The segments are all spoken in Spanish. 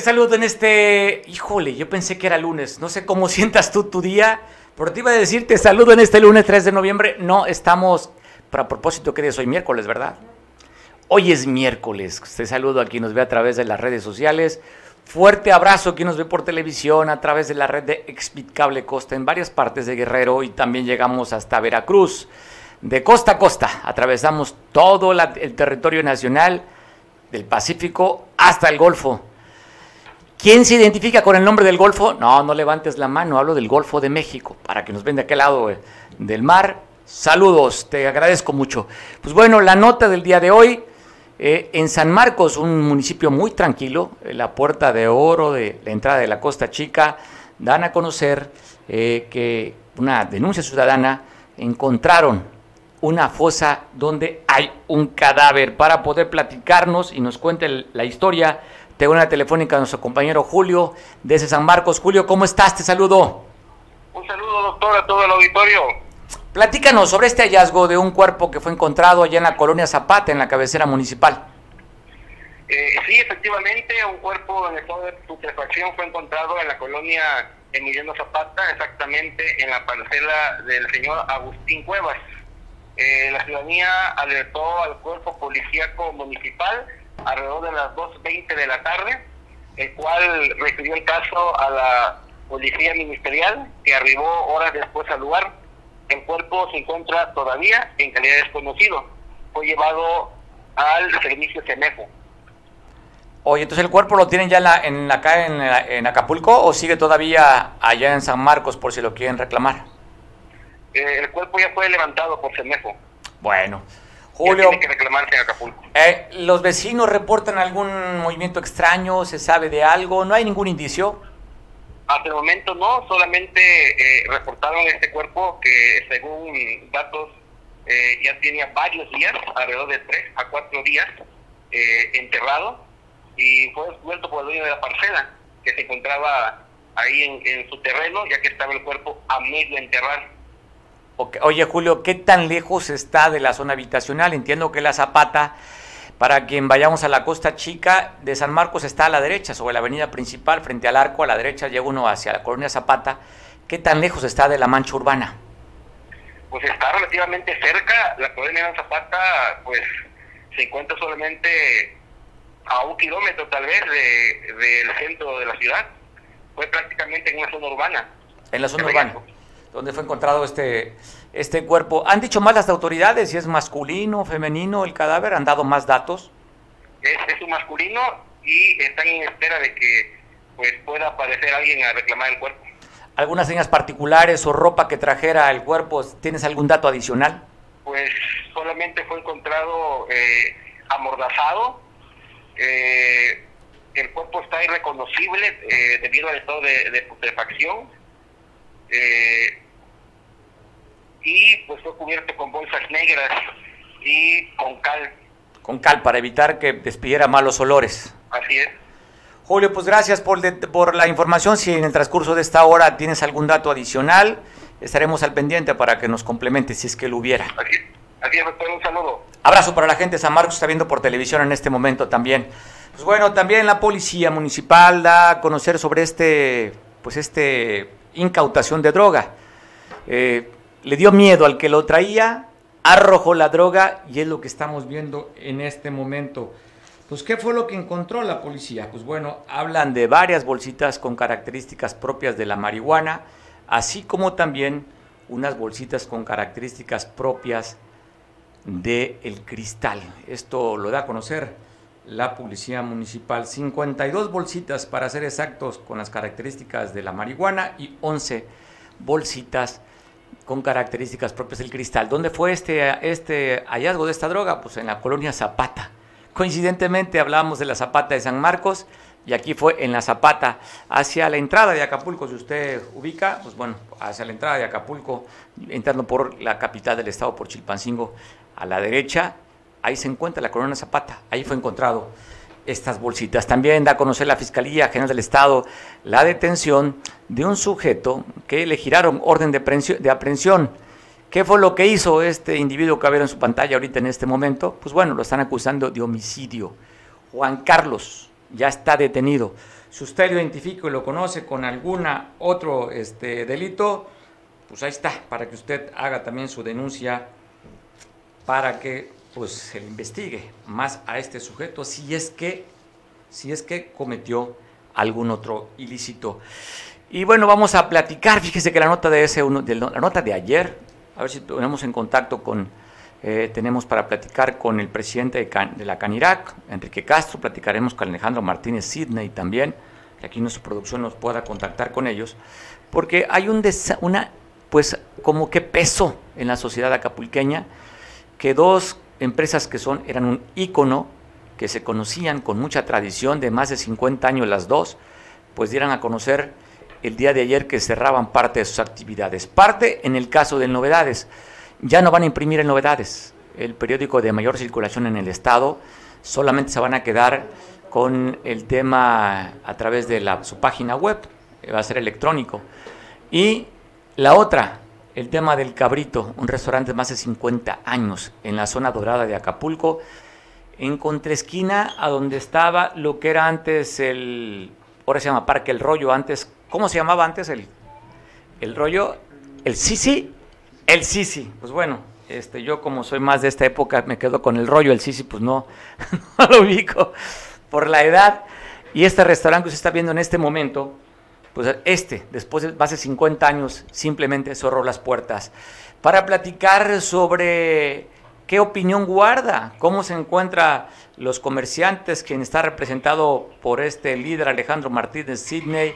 Saludo en este... Híjole, yo pensé que era lunes. No sé cómo sientas tú tu día, pero te iba a decir, te saludo en este lunes 3 de noviembre. No, estamos... Para propósito, que es hoy miércoles, ¿verdad? Hoy es miércoles. Te saludo a quien nos ve a través de las redes sociales. Fuerte abrazo a quien nos ve por televisión a través de la red de Expit Cable Costa en varias partes de Guerrero y también llegamos hasta Veracruz. De costa a costa, atravesamos todo el territorio nacional, del Pacífico hasta el Golfo. ¿Quién se identifica con el nombre del Golfo? No, no levantes la mano, hablo del Golfo de México, para que nos ven de aquel lado eh, del mar. Saludos, te agradezco mucho. Pues bueno, la nota del día de hoy, eh, en San Marcos, un municipio muy tranquilo, la puerta de oro de la entrada de la Costa Chica, dan a conocer eh, que una denuncia ciudadana encontraron una fosa donde hay un cadáver. Para poder platicarnos y nos cuente la historia, tengo una telefónica a nuestro compañero Julio desde San Marcos. Julio, ¿cómo estás? Te saludo. Un saludo, doctor, a todo el auditorio. Platícanos sobre este hallazgo de un cuerpo que fue encontrado allá en la colonia Zapata, en la cabecera municipal. Eh, sí, efectivamente, un cuerpo en estado de putrefacción fue encontrado en la colonia Emiliano Zapata, exactamente en la parcela del señor Agustín Cuevas. Eh, la ciudadanía alertó al cuerpo policíaco municipal alrededor de las 2.20 de la tarde, el cual refirió el caso a la policía ministerial, que arribó horas después al lugar. El cuerpo se encuentra todavía en calidad desconocido. Fue llevado al servicio CENEFO. Oye, entonces el cuerpo lo tienen ya en, la, en acá en, en, Acapulco o sigue todavía allá en San Marcos por si lo quieren reclamar? Eh, el cuerpo ya fue levantado por CENEFO. Bueno, Julio. Tiene que reclamarse en Acapulco. Eh, ¿Los vecinos reportan algún movimiento extraño? ¿Se sabe de algo? ¿No hay ningún indicio? Hasta el momento no, solamente eh, reportaron este cuerpo que según datos eh, ya tenía varios días, alrededor de tres a cuatro días, eh, enterrado y fue descubierto por el dueño de la parcela que se encontraba ahí en, en su terreno ya que estaba el cuerpo a medio enterrar. Oye, Julio, ¿qué tan lejos está de la zona habitacional? Entiendo que la Zapata, para quien vayamos a la Costa Chica de San Marcos, está a la derecha, sobre la avenida principal, frente al arco, a la derecha llega uno hacia la colonia Zapata. ¿Qué tan lejos está de la mancha urbana? Pues está relativamente cerca. La colonia Zapata, pues, se encuentra solamente a un kilómetro, tal vez, del de, centro de la ciudad. Fue prácticamente en una zona urbana. En la zona urbana donde fue encontrado este, este cuerpo. ¿Han dicho más las autoridades si es masculino, femenino el cadáver? ¿Han dado más datos? Es, es un masculino y están en espera de que pues pueda aparecer alguien a reclamar el cuerpo. ¿Algunas señas particulares o ropa que trajera el cuerpo? ¿Tienes algún dato adicional? Pues solamente fue encontrado eh, amordazado. Eh, el cuerpo está irreconocible eh, debido al estado de, de putrefacción eh, y pues fue cubierto con bolsas negras y con cal. Con cal para evitar que despidiera malos olores. Así es. Julio, pues gracias por, de, por la información. Si en el transcurso de esta hora tienes algún dato adicional, estaremos al pendiente para que nos complemente si es que lo hubiera. Así es, así es doctor, un saludo. Abrazo para la gente de San Marcos, está viendo por televisión en este momento también. Pues bueno, también la policía municipal da a conocer sobre este, pues este incautación de droga. Eh, le dio miedo al que lo traía, arrojó la droga y es lo que estamos viendo en este momento. Pues, ¿qué fue lo que encontró la policía? Pues bueno, hablan de varias bolsitas con características propias de la marihuana, así como también unas bolsitas con características propias del el cristal. Esto lo da a conocer la Policía Municipal. 52 bolsitas, para ser exactos, con las características de la marihuana y 11 bolsitas con características propias del cristal. ¿Dónde fue este, este hallazgo de esta droga? Pues en la colonia Zapata. Coincidentemente hablábamos de la Zapata de San Marcos y aquí fue en la Zapata, hacia la entrada de Acapulco, si usted ubica, pues bueno, hacia la entrada de Acapulco, entrando por la capital del estado, por Chilpancingo, a la derecha, ahí se encuentra la Corona Zapata, ahí fue encontrado estas bolsitas. También da a conocer la Fiscalía General del Estado la detención de un sujeto que le giraron orden de aprehensión. ¿Qué fue lo que hizo este individuo que ver en su pantalla ahorita en este momento? Pues bueno, lo están acusando de homicidio. Juan Carlos, ya está detenido. Si usted lo identifica y lo conoce con alguna otro este, delito, pues ahí está, para que usted haga también su denuncia para que pues se le investigue más a este sujeto si es que si es que cometió algún otro ilícito. Y bueno, vamos a platicar, fíjese que la nota de ese uno, de la nota de ayer, a ver si tenemos en contacto con eh, tenemos para platicar con el presidente de, la Canirac, Enrique Castro, platicaremos con Alejandro Martínez Sidney también, que aquí nuestra producción nos pueda contactar con ellos, porque hay un una, pues como que peso en la sociedad acapulqueña que dos empresas que son, eran un ícono, que se conocían con mucha tradición de más de 50 años las dos, pues dieran a conocer el día de ayer que cerraban parte de sus actividades. Parte en el caso de novedades ya no van a imprimir en novedades. El periódico de mayor circulación en el Estado solamente se van a quedar con el tema a través de la, su página web, va a ser electrónico. Y la otra, el tema del Cabrito, un restaurante de más de 50 años en la zona dorada de Acapulco, en contraesquina a donde estaba lo que era antes el, ahora se llama Parque El Rollo, antes, ¿cómo se llamaba antes el, el rollo? El Sisi el Sisi, pues bueno, este, yo como soy más de esta época me quedo con el rollo, el Sisi pues no, no lo ubico por la edad. Y este restaurante que usted está viendo en este momento, pues este, después de de 50 años, simplemente cerró las puertas. Para platicar sobre qué opinión guarda, cómo se encuentran los comerciantes, quien está representado por este líder Alejandro Martínez Sidney,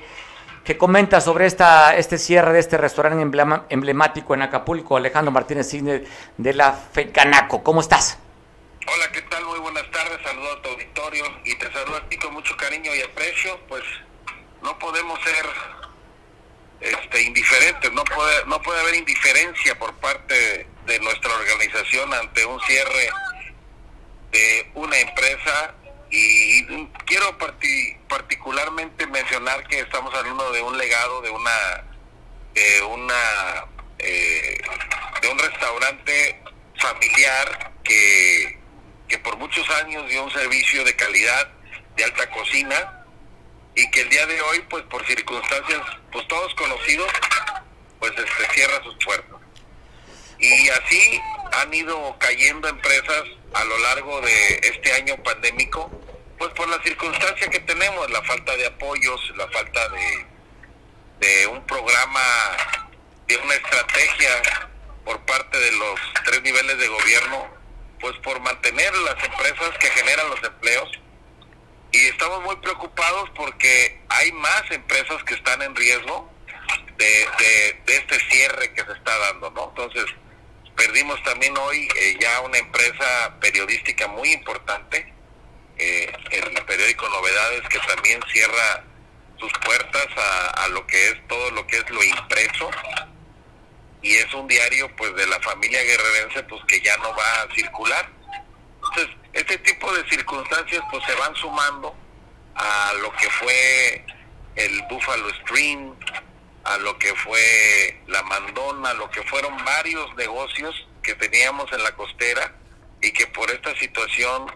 ¿Qué comenta sobre esta, este cierre de este restaurante emblemático en Acapulco, Alejandro Martínez Cine de la FECANACO. ¿Cómo estás? Hola, ¿qué tal? Muy buenas tardes. Saludo a tu auditorio y te saludo a ti con mucho cariño y aprecio. Pues no podemos ser este, indiferentes, no puede, no puede haber indiferencia por parte de nuestra organización ante un cierre de una empresa. Y quiero particularmente mencionar que estamos hablando de un legado de una de una eh, de un restaurante familiar que, que por muchos años dio un servicio de calidad de alta cocina y que el día de hoy pues por circunstancias pues todos conocidos pues este cierra sus puertas y así han ido cayendo empresas a lo largo de este año pandémico pues por la circunstancia que tenemos, la falta de apoyos, la falta de, de un programa, de una estrategia por parte de los tres niveles de gobierno, pues por mantener las empresas que generan los empleos. Y estamos muy preocupados porque hay más empresas que están en riesgo de, este cierre que se está dando, ¿no? Entonces, perdimos también hoy eh, ya una empresa periodística muy importante, eh, el periódico Novedades que también cierra sus puertas a, lo que es todo lo que es lo impreso y es un diario pues de la familia guerrerense pues que ya no va a circular entonces este tipo de circunstancias pues se van sumando a lo que fue el Buffalo Stream a lo que fue la Mandona a lo que fueron varios negocios que teníamos en la costera y que por esta situación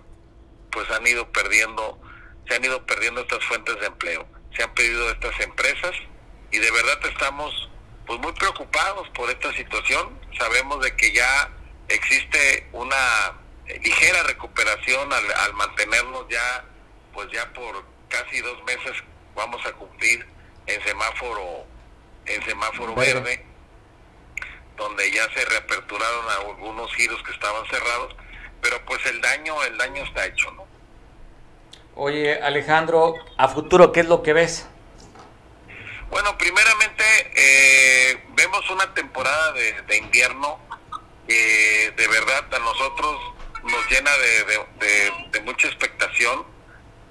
pues han ido perdiendo, se han ido perdiendo estas fuentes de empleo, se han perdido estas empresas y de verdad estamos pues muy preocupados por esta situación. Sabemos de que ya existe una ligera recuperación al, mantenernos ya pues ya por casi dos meses vamos a cumplir en semáforo en semáforo verde donde ya se reaperturaron algunos giros que estaban cerrados pero pues el daño, el daño está hecho, ¿no? Oye, Alejandro, a futuro, ¿qué es lo que ves? Bueno, primeramente eh, vemos una temporada de, invierno que de verdad a nosotros nos llena de, mucha expectación,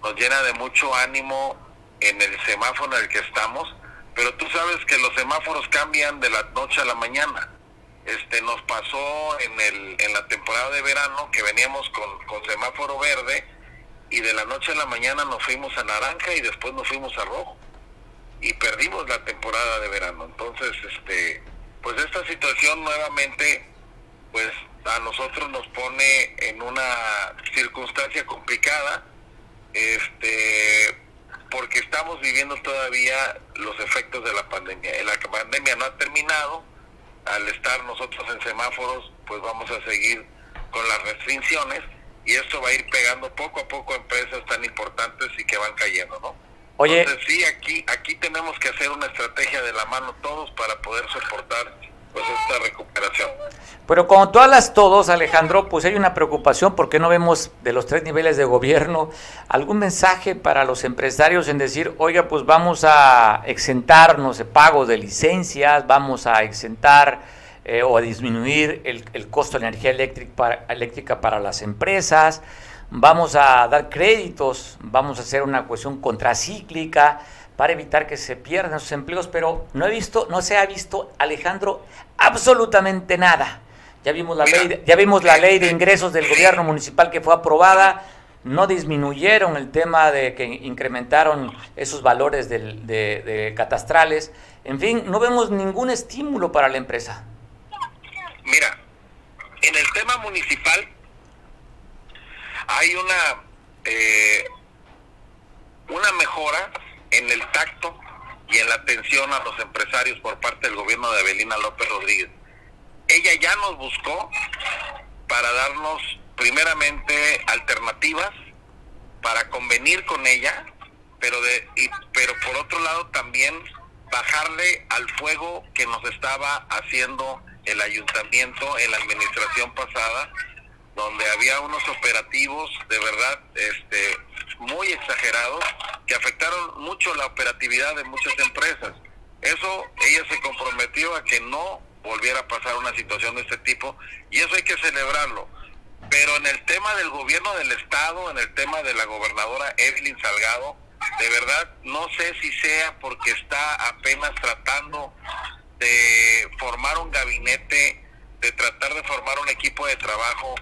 nos llena de mucho ánimo en el semáforo en el que estamos, pero tú sabes que los semáforos cambian de la noche a la mañana. Este nos pasó en el en la temporada de verano que veníamos con, con semáforo verde y de la noche a la mañana nos fuimos a naranja y después nos fuimos a rojo. Y perdimos la temporada de verano. Entonces este pues esta situación nuevamente pues a nosotros nos pone en una circunstancia complicada este, porque estamos viviendo todavía los efectos de la pandemia. La pandemia no ha terminado, al estar nosotros en semáforos, pues vamos a seguir con las restricciones y esto va a ir pegando poco a poco a empresas tan importantes y que van cayendo, ¿no? Oye, Entonces sí, aquí aquí tenemos que hacer una estrategia de la mano todos para poder soportar esta recuperación. Pero como tú hablas todos, Alejandro, pues hay una preocupación porque no vemos de los tres niveles de gobierno algún mensaje para los empresarios en decir, oiga, pues vamos a exentarnos de pagos de licencias, vamos a exentar eh, o a disminuir el, costo de energía eléctrica para las empresas, vamos a dar créditos, vamos a hacer una cuestión contracíclica para evitar que se pierdan sus empleos, pero no he visto, no se ha visto, Alejandro, absolutamente nada. Ya vimos la ley, ya vimos la ley de ingresos del gobierno municipal que fue aprobada, no disminuyeron el tema de que incrementaron esos valores de, de catastrales. En fin, no vemos ningún estímulo para la empresa. Mira, en el tema municipal hay una eh, una mejora en el tacto y en la atención a los empresarios por parte del gobierno de Avelina López Rodríguez. Ella ya nos buscó para darnos primeramente alternativas para convenir con ella, pero de pero por otro lado también bajarle al fuego que nos estaba haciendo el ayuntamiento en la administración pasada, donde había unos operativos de verdad este, muy exagerados que afectaron mucho la operatividad de muchas empresas. Eso ella se comprometió a que no volviera a pasar una situación de este tipo y eso hay que celebrarlo. Pero en el tema del gobierno del estado, en el tema de la gobernadora Evelyn Salgado, de verdad no sé si sea porque está apenas tratando de formar un gabinete, de tratar de formar un equipo de trabajo,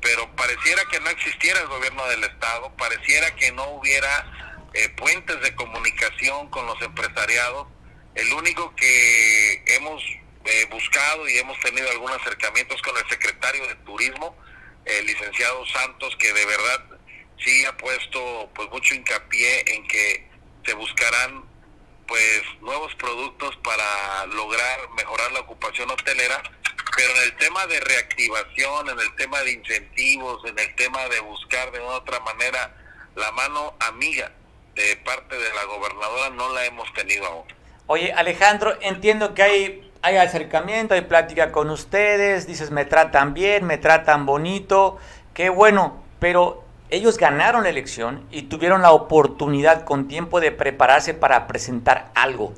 pero pareciera que no existiera el gobierno del Estado, pareciera que no hubiera eh, puentes de comunicación con los empresariados. El único que hemos eh, buscado y hemos tenido algunos acercamientos con el secretario de Turismo, el licenciado Santos, que de verdad sí ha puesto pues mucho hincapié en que se buscarán pues nuevos productos para lograr mejorar la ocupación hotelera, pero en el tema de reactivación, en el tema de incentivos, en el tema de buscar de una otra manera la mano amiga de parte de la gobernadora no la hemos tenido aún. Oye, Alejandro, entiendo que hay, hay acercamiento, hay plática con ustedes, dices me tratan bien, me tratan bonito, qué bueno, pero ellos ganaron la elección y tuvieron la oportunidad con tiempo de prepararse para presentar algo.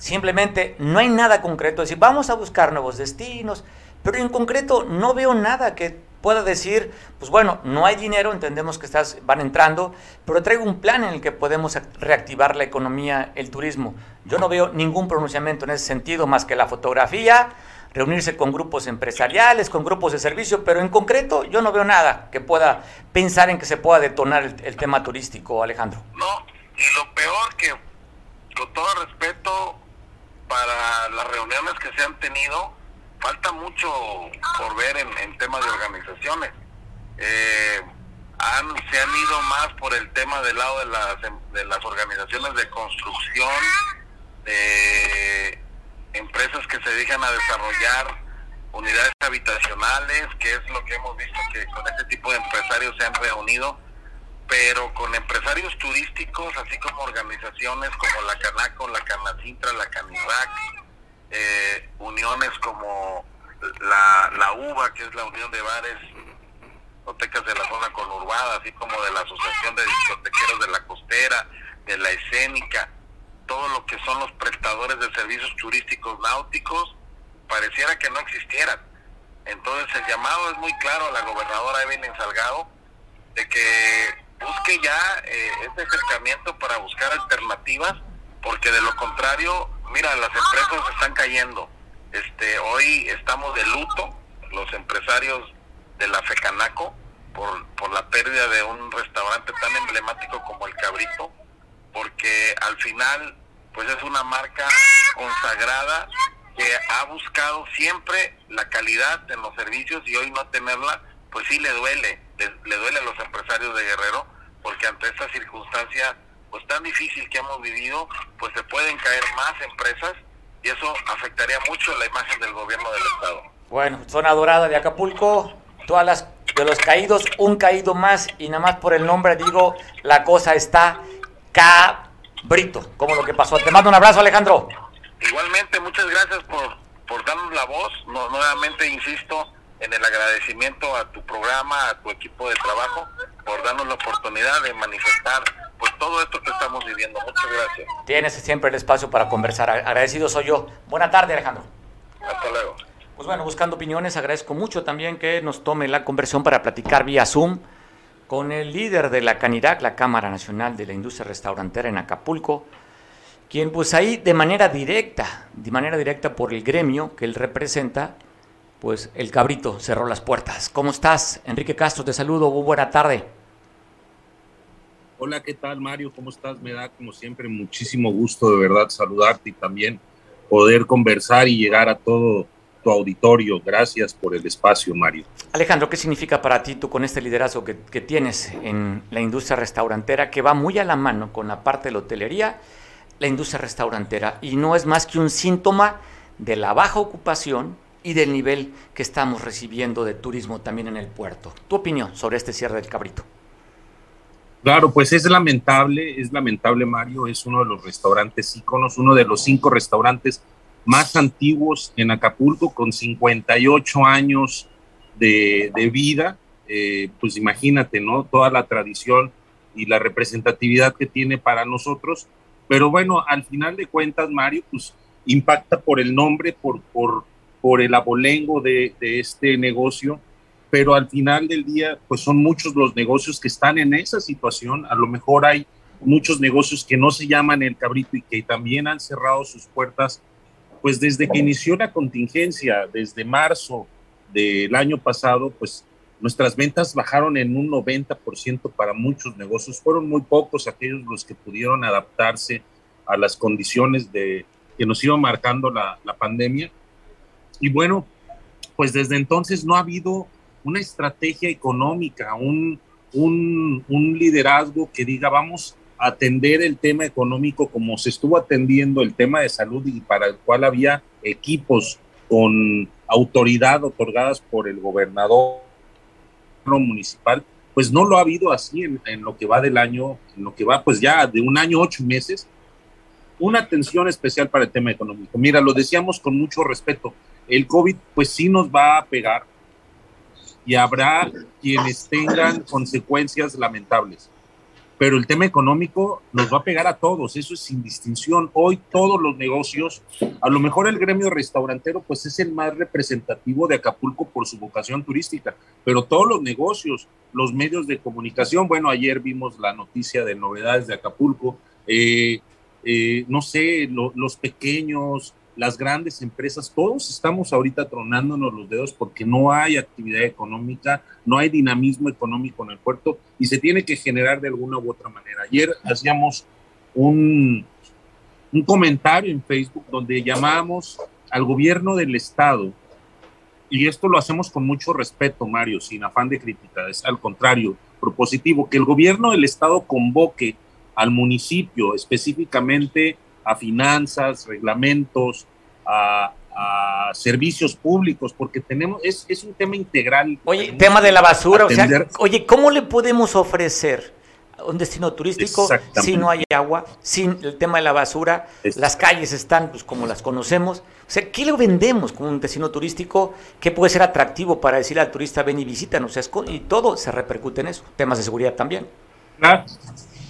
Simplemente no hay nada concreto. Es decir, vamos a buscar nuevos destinos, pero en concreto no veo nada que pueda decir, pues bueno, no hay dinero, entendemos que estás, van entrando, pero traigo un plan en el que podemos reactivar la economía, el turismo. Yo no veo ningún pronunciamiento en ese sentido más que la fotografía, reunirse con grupos empresariales, con grupos de servicio, pero en concreto yo no veo nada que pueda pensar en que se pueda detonar el, tema turístico, Alejandro. No, y lo peor que, con todo respeto, para las reuniones que se han tenido, falta mucho por ver en, temas de organizaciones. Eh, han, se han ido más por el tema del lado de las, de las organizaciones de construcción, de empresas que se dedican a desarrollar unidades habitacionales, que es lo que hemos visto que con este tipo de empresarios se han reunido, pero con empresarios turísticos, así como organizaciones como la Canaco, la Canacintra, la Canivac, eh, uniones como la, la UBA, que es la Unión de Bares, discotecas de la zona conurbada, así como de la Asociación de Discotequeros de la Costera, de la Escénica, todo lo que son los prestadores de servicios turísticos náuticos, pareciera que no existieran. Entonces el llamado es muy claro a la gobernadora Evelyn Salgado de que busque ya eh, este acercamiento para buscar alternativas, porque de lo contrario, mira, las empresas están cayendo. Este, hoy estamos de luto, los empresarios de la FECANACO, por, por la pérdida de un restaurante tan emblemático como el Cabrito, porque al final pues es una marca consagrada que ha buscado siempre la calidad en los servicios y hoy no tenerla, pues sí le duele, le, duele a los empresarios de Guerrero, porque ante esta circunstancia pues tan difícil que hemos vivido, pues se pueden caer más empresas y eso afectaría mucho la imagen del gobierno del estado. Bueno, zona dorada de Acapulco, todas las de los caídos, un caído más y nada más por el nombre digo, la cosa está cabrito, como lo que pasó. Te mando un abrazo, Alejandro. Igualmente, muchas gracias por, por darnos la voz. nuevamente insisto en el agradecimiento a tu programa, a tu equipo de trabajo, por darnos la oportunidad de manifestar pues todo esto que estamos viviendo. Muchas gracias. Tienes siempre el espacio para conversar. Agradecido soy yo. Buena tarde, Alejandro. Hasta luego. Pues bueno, buscando opiniones, agradezco mucho también que nos tome la conversión para platicar vía Zoom con el líder de la CANIRAC, la Cámara Nacional de la Industria Restaurantera en Acapulco, quien pues ahí de manera directa, de manera directa por el gremio que él representa, pues el cabrito cerró las puertas. ¿Cómo estás? Enrique Castro, te saludo, buena tarde. Hola, ¿qué tal Mario? ¿Cómo estás? Me da como siempre muchísimo gusto de verdad saludarte y también poder conversar y llegar a todo tu auditorio. Gracias por el espacio, Mario. Alejandro, ¿qué significa para ti tú con este liderazgo que, tienes en la industria restaurantera que va muy a la mano con la parte de la hotelería, la industria restaurantera, y no es más que un síntoma de la baja ocupación y del nivel que estamos recibiendo de turismo también en el puerto? Tu opinión sobre este cierre del cabrito. Claro, pues es lamentable, es lamentable Mario, es uno de los restaurantes íconos, uno de los cinco restaurantes más antiguos en Acapulco, con 58 años de, vida, eh, pues imagínate, ¿no? Toda la tradición y la representatividad que tiene para nosotros. Pero bueno, al final de cuentas, Mario, pues impacta por el nombre, por, por, por el abolengo de, de este negocio, pero al final del día, pues son muchos los negocios que están en esa situación. A lo mejor hay muchos negocios que no se llaman el cabrito y que también han cerrado sus puertas pues desde que inició la contingencia, desde marzo del año pasado, pues nuestras ventas bajaron en un 90% para muchos negocios. Fueron muy pocos aquellos los que pudieron adaptarse a las condiciones de, que nos iba marcando la, la pandemia. Y bueno, pues desde entonces no ha habido una estrategia económica, un, un, un liderazgo que diga, vamos atender el tema económico como se estuvo atendiendo el tema de salud y para el cual había equipos con autoridad otorgadas por el gobernador municipal, pues no lo ha habido así en, lo que va del año, en lo que va pues ya de un año, ocho meses, una atención especial para el tema económico. Mira, lo decíamos con mucho respeto, el COVID pues sí nos va a pegar y habrá quienes tengan consecuencias lamentables pero el tema económico nos va a pegar a todos, eso es sin distinción. Hoy todos los negocios, a lo mejor el gremio restaurantero pues es el más representativo de Acapulco por su vocación turística, pero todos los negocios, los medios de comunicación, bueno, ayer vimos la noticia de novedades de Acapulco, eh, eh, no sé, los pequeños, las grandes empresas, todos estamos ahorita tronándonos los dedos porque no hay actividad económica, no hay dinamismo económico en el puerto y se tiene que generar de alguna u otra manera. Ayer hacíamos un, un comentario en Facebook donde llamábamos al gobierno del estado, y esto lo hacemos con mucho respeto, Mario, sin afán de crítica, es al contrario, propositivo, que el gobierno del estado convoque al municipio específicamente a finanzas, reglamentos, a, servicios públicos, porque tenemos, es, es un tema integral. Oye, tema de la basura, o sea, oye, ¿cómo le podemos ofrecer un destino turístico si no hay agua, sin el tema de la basura, las calles están pues como las conocemos? O sea, ¿qué le vendemos como un destino turístico que puede ser atractivo para decirle al turista ven y visítanos? y todo se repercute en eso, temas de seguridad también. claro,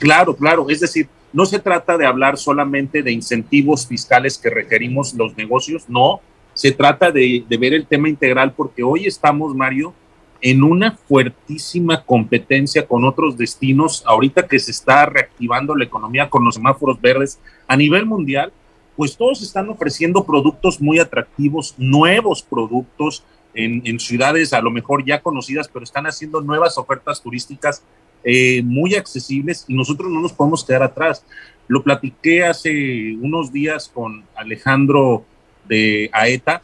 claro. es decir, no se trata de hablar solamente de incentivos fiscales que requerimos los negocios, no, se trata de, ver el tema integral porque hoy estamos, Mario, en una fuertísima competencia con otros destinos, ahorita que se está reactivando la economía con los semáforos verdes a nivel mundial, pues todos están ofreciendo productos muy atractivos, nuevos productos en ciudades a lo mejor ya conocidas, pero están haciendo nuevas ofertas turísticas eh, muy accesibles y nosotros no nos podemos quedar atrás. Lo platiqué hace unos días con Alejandro de AETA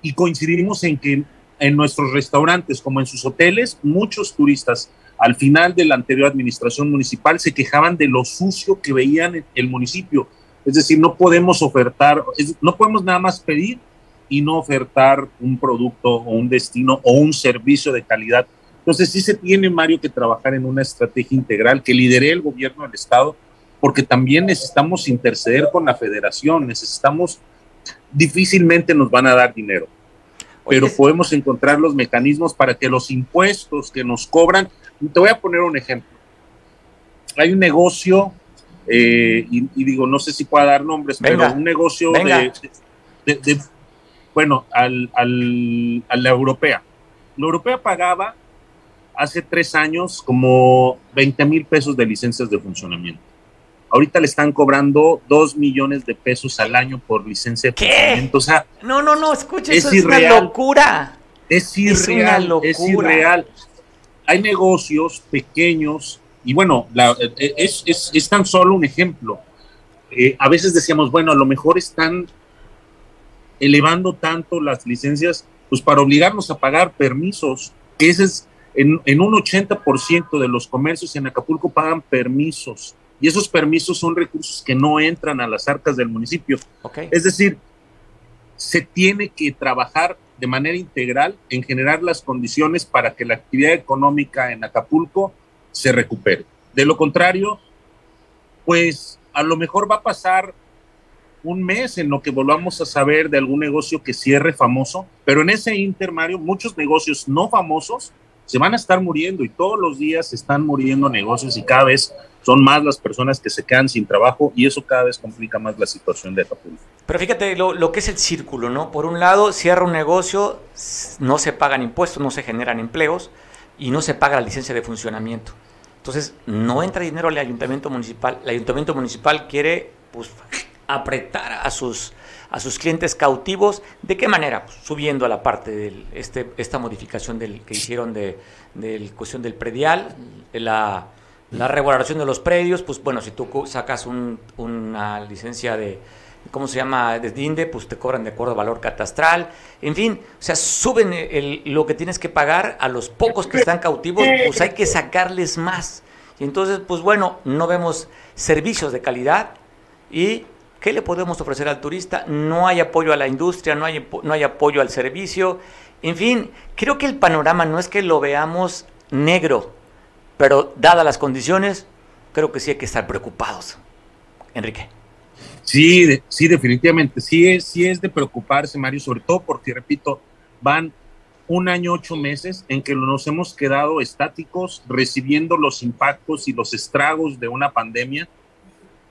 y coincidimos en que en nuestros restaurantes como en sus hoteles, muchos turistas al final de la anterior administración municipal se quejaban de lo sucio que veían el municipio. Es decir, no podemos ofertar, no podemos nada más pedir y no ofertar un producto o un destino o un servicio de calidad. Entonces sí se tiene, Mario, que trabajar en una estrategia integral que lidere el gobierno del Estado, porque también necesitamos interceder con la federación, necesitamos, difícilmente nos van a dar dinero, pero podemos encontrar los mecanismos para que los impuestos que nos cobran, te voy a poner un ejemplo. Hay un negocio, eh, y, digo, no sé si pueda dar nombres, pero un negocio de, bueno, al, al, a la europea. La europea pagaba hace tres años como 20 mil pesos de licencias de funcionamiento. Ahorita le están cobrando dos millones de pesos al año por licencia de funcionamiento. O sea, no, no, no, escucha, es eso es una locura. Es irreal, es, irreal. Hay negocios pequeños y bueno, eh, eh, es, es, es, tan solo un ejemplo. Eh, a veces decíamos, bueno, a lo mejor están elevando tanto las licencias, pues para obligarnos a pagar permisos, que ese es, en, en un 80% de los comercios en Acapulco pagan permisos, y esos permisos son recursos que no entran a las arcas del municipio. Es decir, se tiene que trabajar de manera integral en generar las condiciones para que la actividad económica en Acapulco se recupere. De lo contrario, pues a lo mejor va a pasar un mes en lo que volvamos a saber de algún negocio que cierre famoso, pero en ese inter, Mario, muchos negocios no famosos se van a estar muriendo y todos los días están muriendo negocios y cada vez son más las personas que se quedan sin trabajo y eso cada vez complica más la situación de Acapulco. Pero fíjate lo, lo, que es el círculo, ¿no? Por un lado, cierra un negocio, no se pagan impuestos, no se generan empleos y no se paga la licencia de funcionamiento. Entonces, no entra dinero al ayuntamiento municipal. El ayuntamiento municipal quiere pues, apretar a sus, a sus clientes cautivos. ¿De qué manera? Pues, subiendo a la parte de este, esta modificación del, que hicieron de, la cuestión del predial, la, la regulación de los predios, pues bueno, si tú sacas una licencia de, ¿cómo se llama? De DINDE, pues te cobran de acuerdo al valor catastral. En fin, o sea, suben lo que tienes que pagar a los pocos que están cautivos, pues hay que sacarles más. Y entonces, pues bueno, no vemos servicios de calidad y ¿qué le podemos ofrecer al turista? No hay apoyo a la industria, no hay, no hay apoyo al servicio. En fin, creo que el panorama no es que lo veamos negro, pero dadas las condiciones, creo que sí hay que estar preocupados. Enrique. Sí, sí, definitivamente. Sí es, sí es de preocuparse, Mario, sobre todo porque, repito, van un año, ocho meses en que nos hemos quedado estáticos recibiendo los impactos y los estragos de una pandemia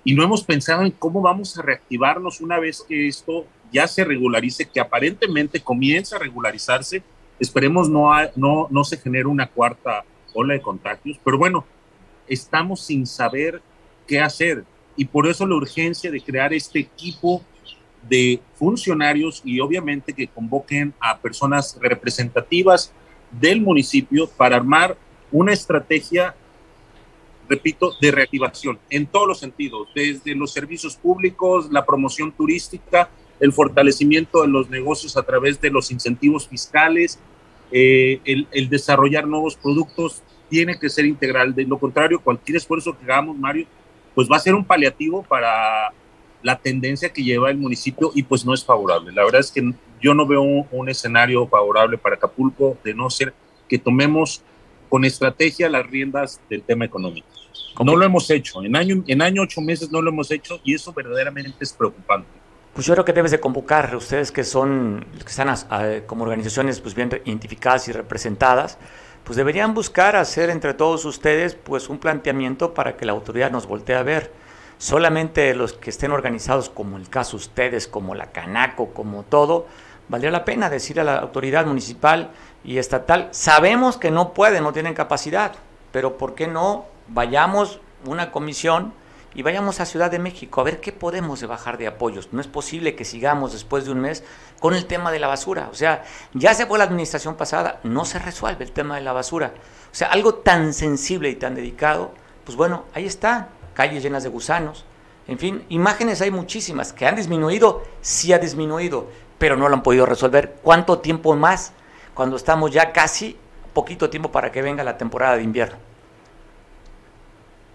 y no hemos pensado en cómo vamos a reactivarnos una vez que esto ya se regularice, que aparentemente comienza a regularizarse. Esperemos no, no, no se genere una cuarta ola de contagios, pero bueno, estamos sin saber qué hacer y por eso la urgencia de crear este equipo de funcionarios y obviamente que convoquen a personas representativas del municipio para armar una estrategia, repito, de reactivación en todos los sentidos, desde los servicios públicos, la promoción turística, el fortalecimiento de los negocios a través de los incentivos fiscales, eh, el, el, desarrollar nuevos productos tiene que ser integral. De lo contrario, cualquier esfuerzo que hagamos, Mario, pues va a ser un paliativo para la tendencia que lleva el municipio y pues no es favorable. La verdad es que yo no veo un, escenario favorable para Acapulco de no ser que tomemos con estrategia las riendas del tema económico. No lo hemos hecho. En año, en año ocho meses no lo hemos hecho y eso verdaderamente es preocupante. Pues yo creo que debes de convocar ustedes que son, que están como organizaciones pues bien identificadas y representadas, pues deberían buscar hacer entre todos ustedes pues un planteamiento para que la autoridad nos voltee a ver. Solamente los que estén organizados, como el caso ustedes, como la Canaco, como todo, valdría la pena decir a la autoridad municipal y estatal, sabemos que no pueden, no tienen capacidad, pero ¿por qué no vayamos una comisión y vayamos a Ciudad de México a ver qué podemos bajar de apoyos. No es posible que sigamos después de un mes con el tema de la basura. O sea, ya se fue la administración pasada, no se resuelve el tema de la basura. O sea, algo tan sensible y tan dedicado, pues bueno, ahí está, calles llenas de gusanos. En fin, imágenes hay muchísimas que han disminuido, sí ha disminuido, pero no lo han podido resolver. ¿Cuánto tiempo más cuando estamos ya casi poquito tiempo para que venga la temporada de invierno?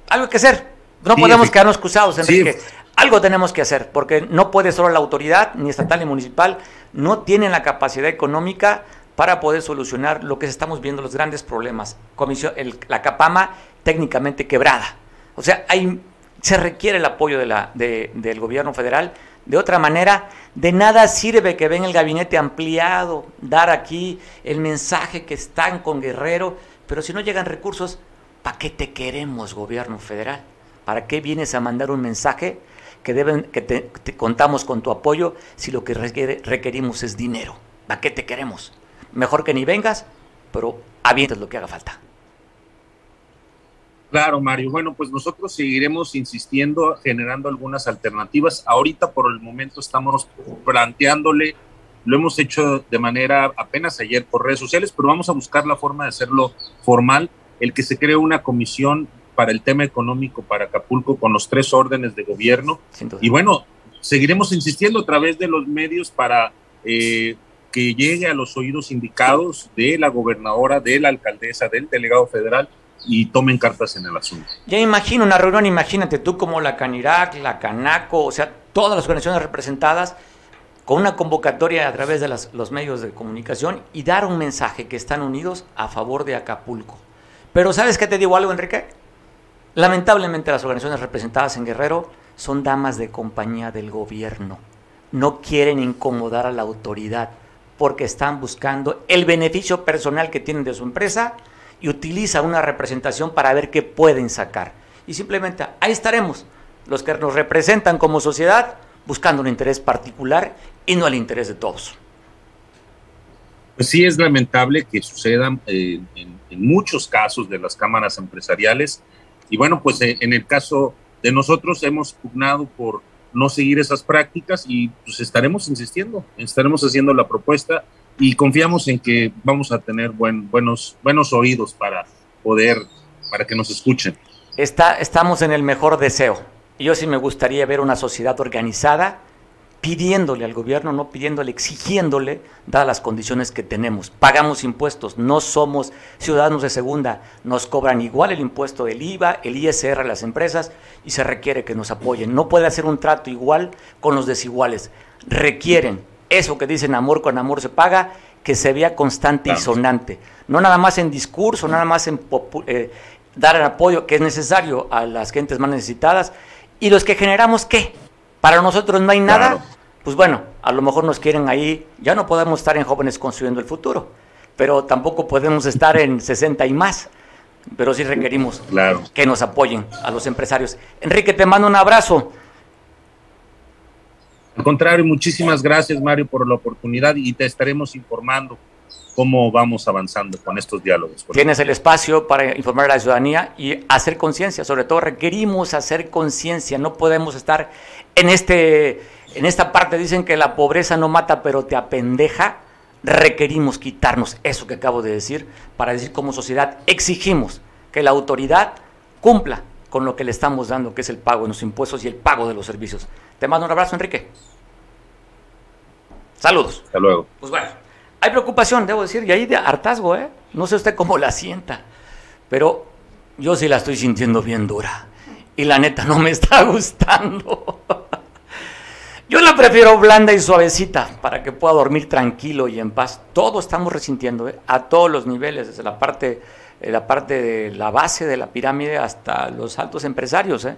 Algo que hacer. No podemos quedarnos cruzados, Enrique. Algo tenemos que hacer, porque no puede solo la autoridad, ni estatal ni municipal, no tienen la capacidad económica para poder solucionar lo que estamos viendo, los grandes problemas. Comisión, la CAPAMA técnicamente quebrada. O sea, hay, se requiere el apoyo de la, del gobierno federal. De otra manera, de nada sirve que venga el gabinete ampliado, dar aquí el mensaje que están con Guerrero, pero si no llegan recursos, ¿para qué te queremos, gobierno federal? ¿Para qué vienes a mandar un mensaje que, deben, que te, contamos con tu apoyo si lo que requerimos es dinero. ¿Para qué te queremos? Mejor que ni vengas, pero avientes lo que haga falta. Claro, Mario. Bueno, pues nosotros seguiremos insistiendo, generando algunas alternativas. Ahorita, por el momento, estamos planteándole, lo hemos hecho de manera apenas ayer por redes sociales, pero vamos a buscar la forma de hacerlo formal, el que se cree una comisión para el tema económico para Acapulco con los tres órdenes de gobierno. Y bueno, seguiremos insistiendo a través de los medios para eh, que llegue a los oídos indicados de la gobernadora, de la alcaldesa, del delegado federal y tomen cartas en el asunto. Ya imagino una reunión, imagínate tú como la Canirac, la Canaco, o sea, todas las organizaciones representadas con una convocatoria a través de los medios de comunicación y dar un mensaje que están unidos a favor de Acapulco. Pero ¿sabes qué te digo algo, Enrique? Lamentablemente las organizaciones representadas en Guerrero son damas de compañía del gobierno. No quieren incomodar a la autoridad porque están buscando el beneficio personal que tienen de su empresa y utilizan una representación para ver qué pueden sacar. Y simplemente ahí estaremos, los que nos representan como sociedad, buscando un interés particular y no el interés de todos. Pues sí, es lamentable que sucedan eh, en, muchos casos de las cámaras empresariales y bueno, pues eh, en el caso de nosotros hemos pugnado por no seguir esas prácticas y pues estaremos insistiendo, estaremos haciendo la propuesta y confiamos en que vamos a tener buen, buenos, buenos oídos para poder, para que nos escuchen. Está, estamos en el mejor deseo. Yo sí me gustaría ver una sociedad organizada pidiéndole al gobierno, no pidiéndole, exigiéndole, dadas las condiciones que tenemos. Pagamos impuestos, no somos ciudadanos de segunda, nos cobran igual el impuesto del IVA, el ISR a las empresas y se requiere que nos apoyen. No puede hacer un trato igual con los desiguales. Requieren eso que dicen amor con amor se paga, que se vea constante y sonante. No nada más en discurso, nada más en eh, dar el apoyo que es necesario a las gentes más necesitadas. ¿Y los que generamos qué? Para nosotros no hay nada, pues bueno, a lo mejor nos quieren ahí, ya no podemos estar en jóvenes construyendo el futuro, pero tampoco podemos estar en 60 y más, pero sí requerimos que nos apoyen a los empresarios. Enrique, te mando un abrazo. Al contrario, muchísimas gracias Mario por la oportunidad y te estaremos informando cómo vamos avanzando con estos diálogos. Tienes el espacio para informar a la ciudadanía y hacer conciencia, sobre todo requerimos hacer conciencia, no podemos estar en, este, en esta parte, dicen que la pobreza no mata pero te apendeja, requerimos quitarnos eso que acabo de decir para decir como sociedad exigimos que la autoridad cumpla con lo que le estamos dando, que es el pago de los impuestos y el pago de los servicios. Te mando un abrazo, Enrique. Saludos. Hasta luego. Pues bueno. Hay preocupación, debo decir, y ahí de hartazgo, ¿eh? No sé usted cómo la sienta, pero yo sí la estoy sintiendo bien dura. Y la neta no me está gustando. Yo la prefiero blanda y suavecita para que pueda dormir tranquilo y en paz. Todos estamos resintiendo, ¿eh? a todos los niveles, desde la parte, eh, la parte de la base de la pirámide hasta los altos empresarios. ¿eh?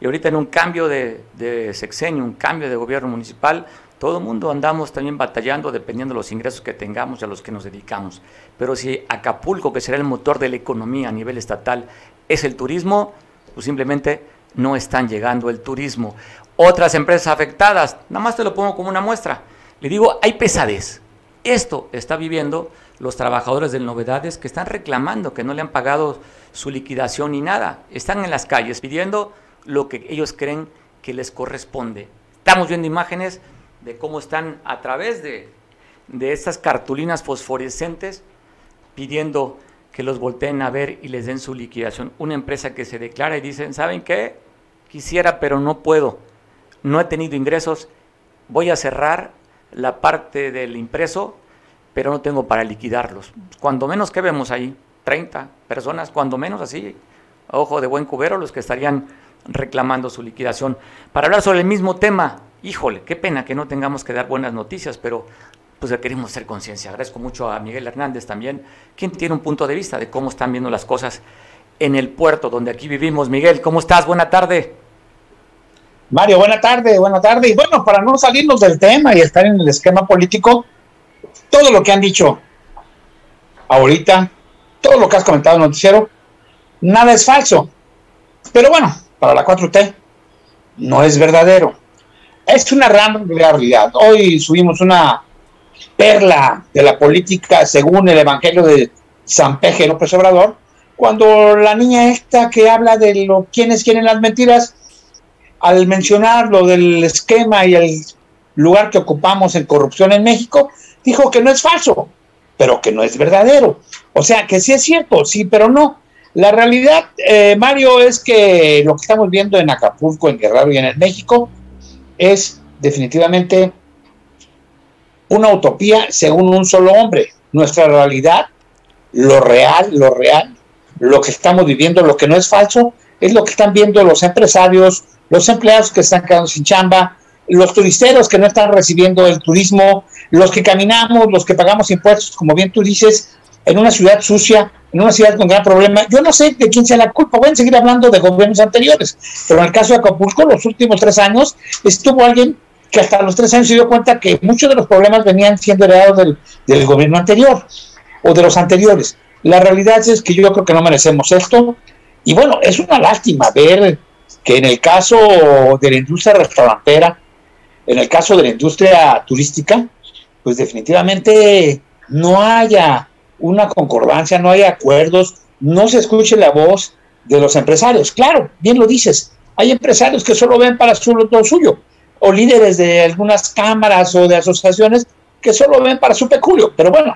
Y ahorita en un cambio de sexenio, un cambio de gobierno municipal, todo el mundo andamos también batallando dependiendo de los ingresos que tengamos y a los que nos dedicamos. Pero si Acapulco, que será el motor de la economía a nivel estatal, es el turismo, pues simplemente no están llegando el turismo. Otras empresas afectadas, nada más te lo pongo como una muestra. Le digo, hay pesadez. Esto está viviendo los trabajadores de Novedades que están reclamando que no le han pagado su liquidación ni nada. Están en las calles pidiendo lo que ellos creen que les corresponde. Estamos viendo imágenes de cómo están a través de, de estas cartulinas fosforescentes pidiendo que los volteen a ver y les den su liquidación. Una empresa que se declara y dicen, ¿saben qué? Quisiera, pero no puedo. No he tenido ingresos. Voy a cerrar la parte del impreso, pero no tengo para liquidarlos. Cuando menos que vemos ahí, 30 personas, cuando menos así, ojo de buen cubero, los que estarían reclamando su liquidación. Para hablar sobre el mismo tema, híjole, qué pena que no tengamos que dar buenas noticias, pero pues queremos hacer conciencia. Agradezco mucho a Miguel Hernández también, quien tiene un punto de vista de cómo están viendo las cosas en el puerto donde aquí vivimos. Miguel, ¿cómo estás? Buena tarde. Mario, buena tarde, buena tarde. Y bueno, para no salirnos del tema y estar en el esquema político, todo lo que han dicho ahorita, todo lo que has comentado en el noticiero, nada es falso. Pero bueno, para la 4T no es verdadero. Es una gran realidad. Hoy subimos una perla de la política según el Evangelio de San Peje López Obrador, cuando la niña esta que habla de lo quiénes quieren las mentiras, al mencionar lo del esquema y el lugar que ocupamos en corrupción en México, dijo que no es falso, pero que no es verdadero. O sea, que sí es cierto, sí, pero no. La realidad, eh, Mario, es que lo que estamos viendo en Acapulco, en Guerrero y en el México es definitivamente una utopía según un solo hombre. Nuestra realidad, lo real, lo real, lo que estamos viviendo, lo que no es falso, es lo que están viendo los empresarios, los empleados que están quedando sin chamba, los turisteros que no están recibiendo el turismo, los que caminamos, los que pagamos impuestos, como bien tú dices, en una ciudad sucia, en una ciudad con gran problema. Yo no sé de quién sea la culpa, voy a seguir hablando de gobiernos anteriores, pero en el caso de Acapulco, los últimos tres años, estuvo alguien que hasta los tres años se dio cuenta que muchos de los problemas venían siendo heredados del, del gobierno anterior o de los anteriores. La realidad es que yo creo que no merecemos esto. Y bueno, es una lástima ver que en el caso de la industria restaurantera, en el caso de la industria turística, pues definitivamente no haya una concordancia, no haya acuerdos, no se escuche la voz de los empresarios. Claro, bien lo dices, hay empresarios que solo ven para su lo suyo, o líderes de algunas cámaras o de asociaciones que solo ven para su peculio, pero bueno,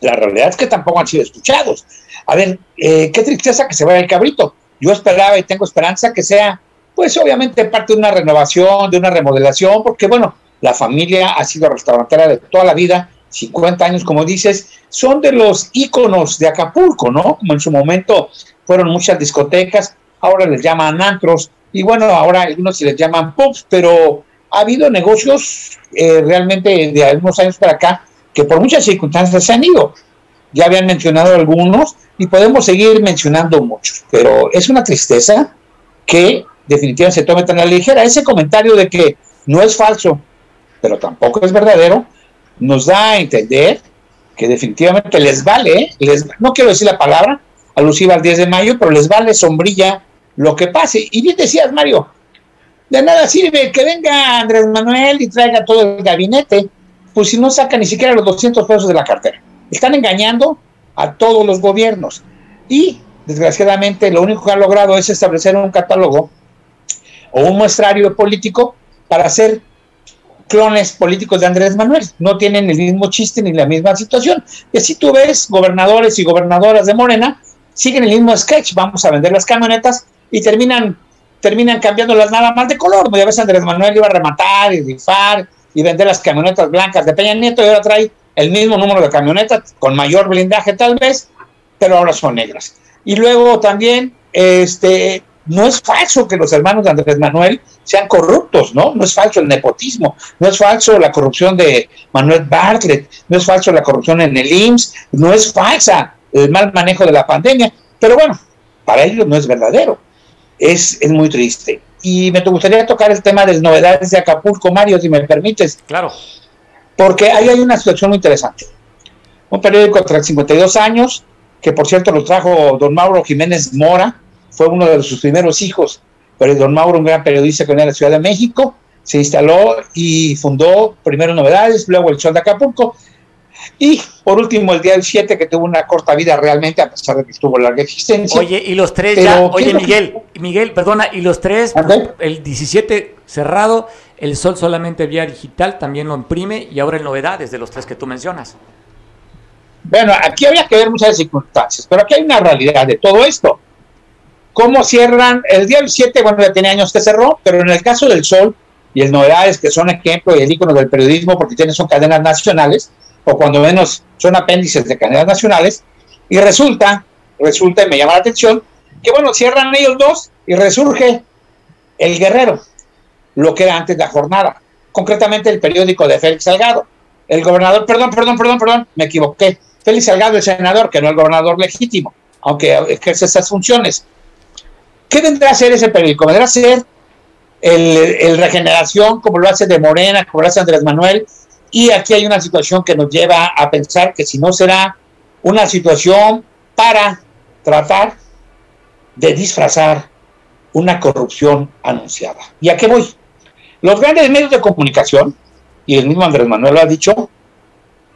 la realidad es que tampoco han sido escuchados. A ver, eh, qué tristeza que se vaya el cabrito. Yo esperaba y tengo esperanza que sea, pues obviamente parte de una renovación, de una remodelación, porque bueno, la familia ha sido restaurantera de toda la vida, 50 años, como dices, son de los íconos de Acapulco, ¿no? Como en su momento fueron muchas discotecas, ahora les llaman antros, y bueno, ahora algunos se les llaman pubs, pero ha habido negocios eh, realmente de algunos años para acá que por muchas circunstancias se han ido. Ya habían mencionado algunos y podemos seguir mencionando muchos, pero es una tristeza que definitivamente se tome tan a la ligera. Ese comentario de que no es falso, pero tampoco es verdadero, nos da a entender que definitivamente les vale, les, no quiero decir la palabra alusiva al 10 de mayo, pero les vale sombrilla lo que pase. Y bien decías, Mario, de nada sirve que venga Andrés Manuel y traiga todo el gabinete, pues si no saca ni siquiera los 200 pesos de la cartera. Están engañando a todos los gobiernos. Y, desgraciadamente, lo único que han logrado es establecer un catálogo o un muestrario político para hacer clones políticos de Andrés Manuel. No tienen el mismo chiste ni la misma situación. Y así tú ves, gobernadores y gobernadoras de Morena siguen el mismo sketch. Vamos a vender las camionetas y terminan, terminan cambiándolas nada más de color. Ya ves, Andrés Manuel iba a rematar y rifar y vender las camionetas blancas de Peña Nieto y ahora trae el mismo número de camionetas con mayor blindaje tal vez, pero ahora son negras. Y luego también, este, no es falso que los hermanos de Andrés Manuel sean corruptos, ¿no? No es falso el nepotismo, no es falso la corrupción de Manuel Bartlett, no es falso la corrupción en el IMSS, no es falsa el mal manejo de la pandemia, pero bueno, para ellos no es verdadero. Es, es muy triste. Y me gustaría tocar el tema de las novedades de Acapulco, Mario, si me permites. Claro. Porque ahí hay una situación muy interesante. Un periódico de 52 años, que por cierto lo trajo don Mauro Jiménez Mora, fue uno de sus primeros hijos, pero don Mauro, un gran periodista que venía de la Ciudad de México, se instaló y fundó primero Novedades, luego El Sol de Acapulco, y por último el día del 7 que tuvo una corta vida realmente a pesar de que tuvo larga existencia. Oye, y los tres ya, oye Miguel, Miguel, perdona, y los tres, el 17 cerrado, el Sol solamente vía digital, también lo imprime y ahora en novedades de los tres que tú mencionas. Bueno, aquí había que ver muchas circunstancias, pero aquí hay una realidad de todo esto. ¿Cómo cierran? El día del 7, bueno, ya tenía años que cerró, pero en el caso del Sol y el Novedades, que son ejemplo y el ícono del periodismo porque tienen son cadenas nacionales, o cuando menos son apéndices de cadenas nacionales, y resulta, resulta, y me llama la atención, Que bueno, cierran ellos dos y resurge el Guerrero, lo que era antes la jornada, concretamente el periódico de Félix Salgado. El gobernador, perdón, perdón, perdón, perdón, me equivoqué. Félix Salgado, el senador, que no el gobernador legítimo, aunque ejerce esas funciones. ¿Qué vendrá a ser ese periódico? Vendrá a ser el, Regeneración, como lo hace de Morena, como lo hace Andrés Manuel, y aquí hay una situación que nos lleva a pensar que si no será una situación para tratar de disfrazar una corrupción anunciada. ¿Y a qué voy? Los grandes medios de comunicación, y el mismo Andrés Manuel lo ha dicho,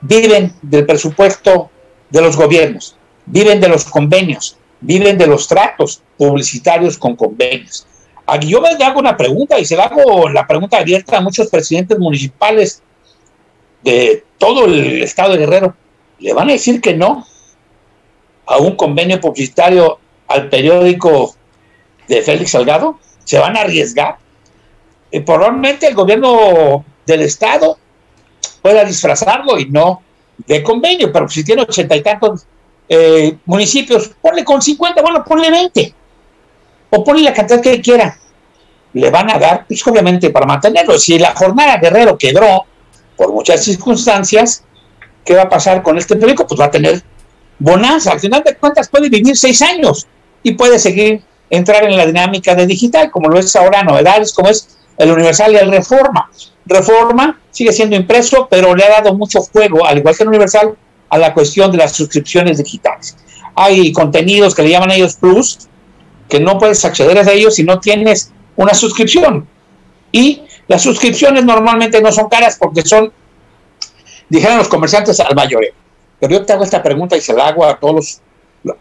viven del presupuesto de los gobiernos, viven de los convenios, viven de los tratos publicitarios con convenios. Aquí yo me hago una pregunta y se la hago la pregunta abierta a muchos presidentes municipales de todo el estado de Guerrero, ¿le van a decir que no a un convenio publicitario al periódico de Félix Salgado? ¿Se van a arriesgar? Y probablemente el gobierno del estado pueda disfrazarlo y no de convenio, pero si tiene ochenta y tantos eh, municipios, ponle con 50, bueno, ponle 20, o ponle la cantidad que quiera. Le van a dar, pues obviamente, para mantenerlo. Si la jornada Guerrero quebró, por muchas circunstancias, ¿qué va a pasar con este periódico? Pues va a tener bonanza. Al final de cuentas puede vivir seis años y puede seguir entrar en la dinámica de digital, como lo es ahora novedades, como es el Universal y el Reforma. Reforma sigue siendo impreso, pero le ha dado mucho fuego, al igual que el Universal, a la cuestión de las suscripciones digitales. Hay contenidos que le llaman ellos Plus, que no puedes acceder a ellos si no tienes una suscripción. Y las suscripciones normalmente no son caras porque son, dijeron los comerciantes, al mayoreo. Pero yo te hago esta pregunta y se la hago a todos los,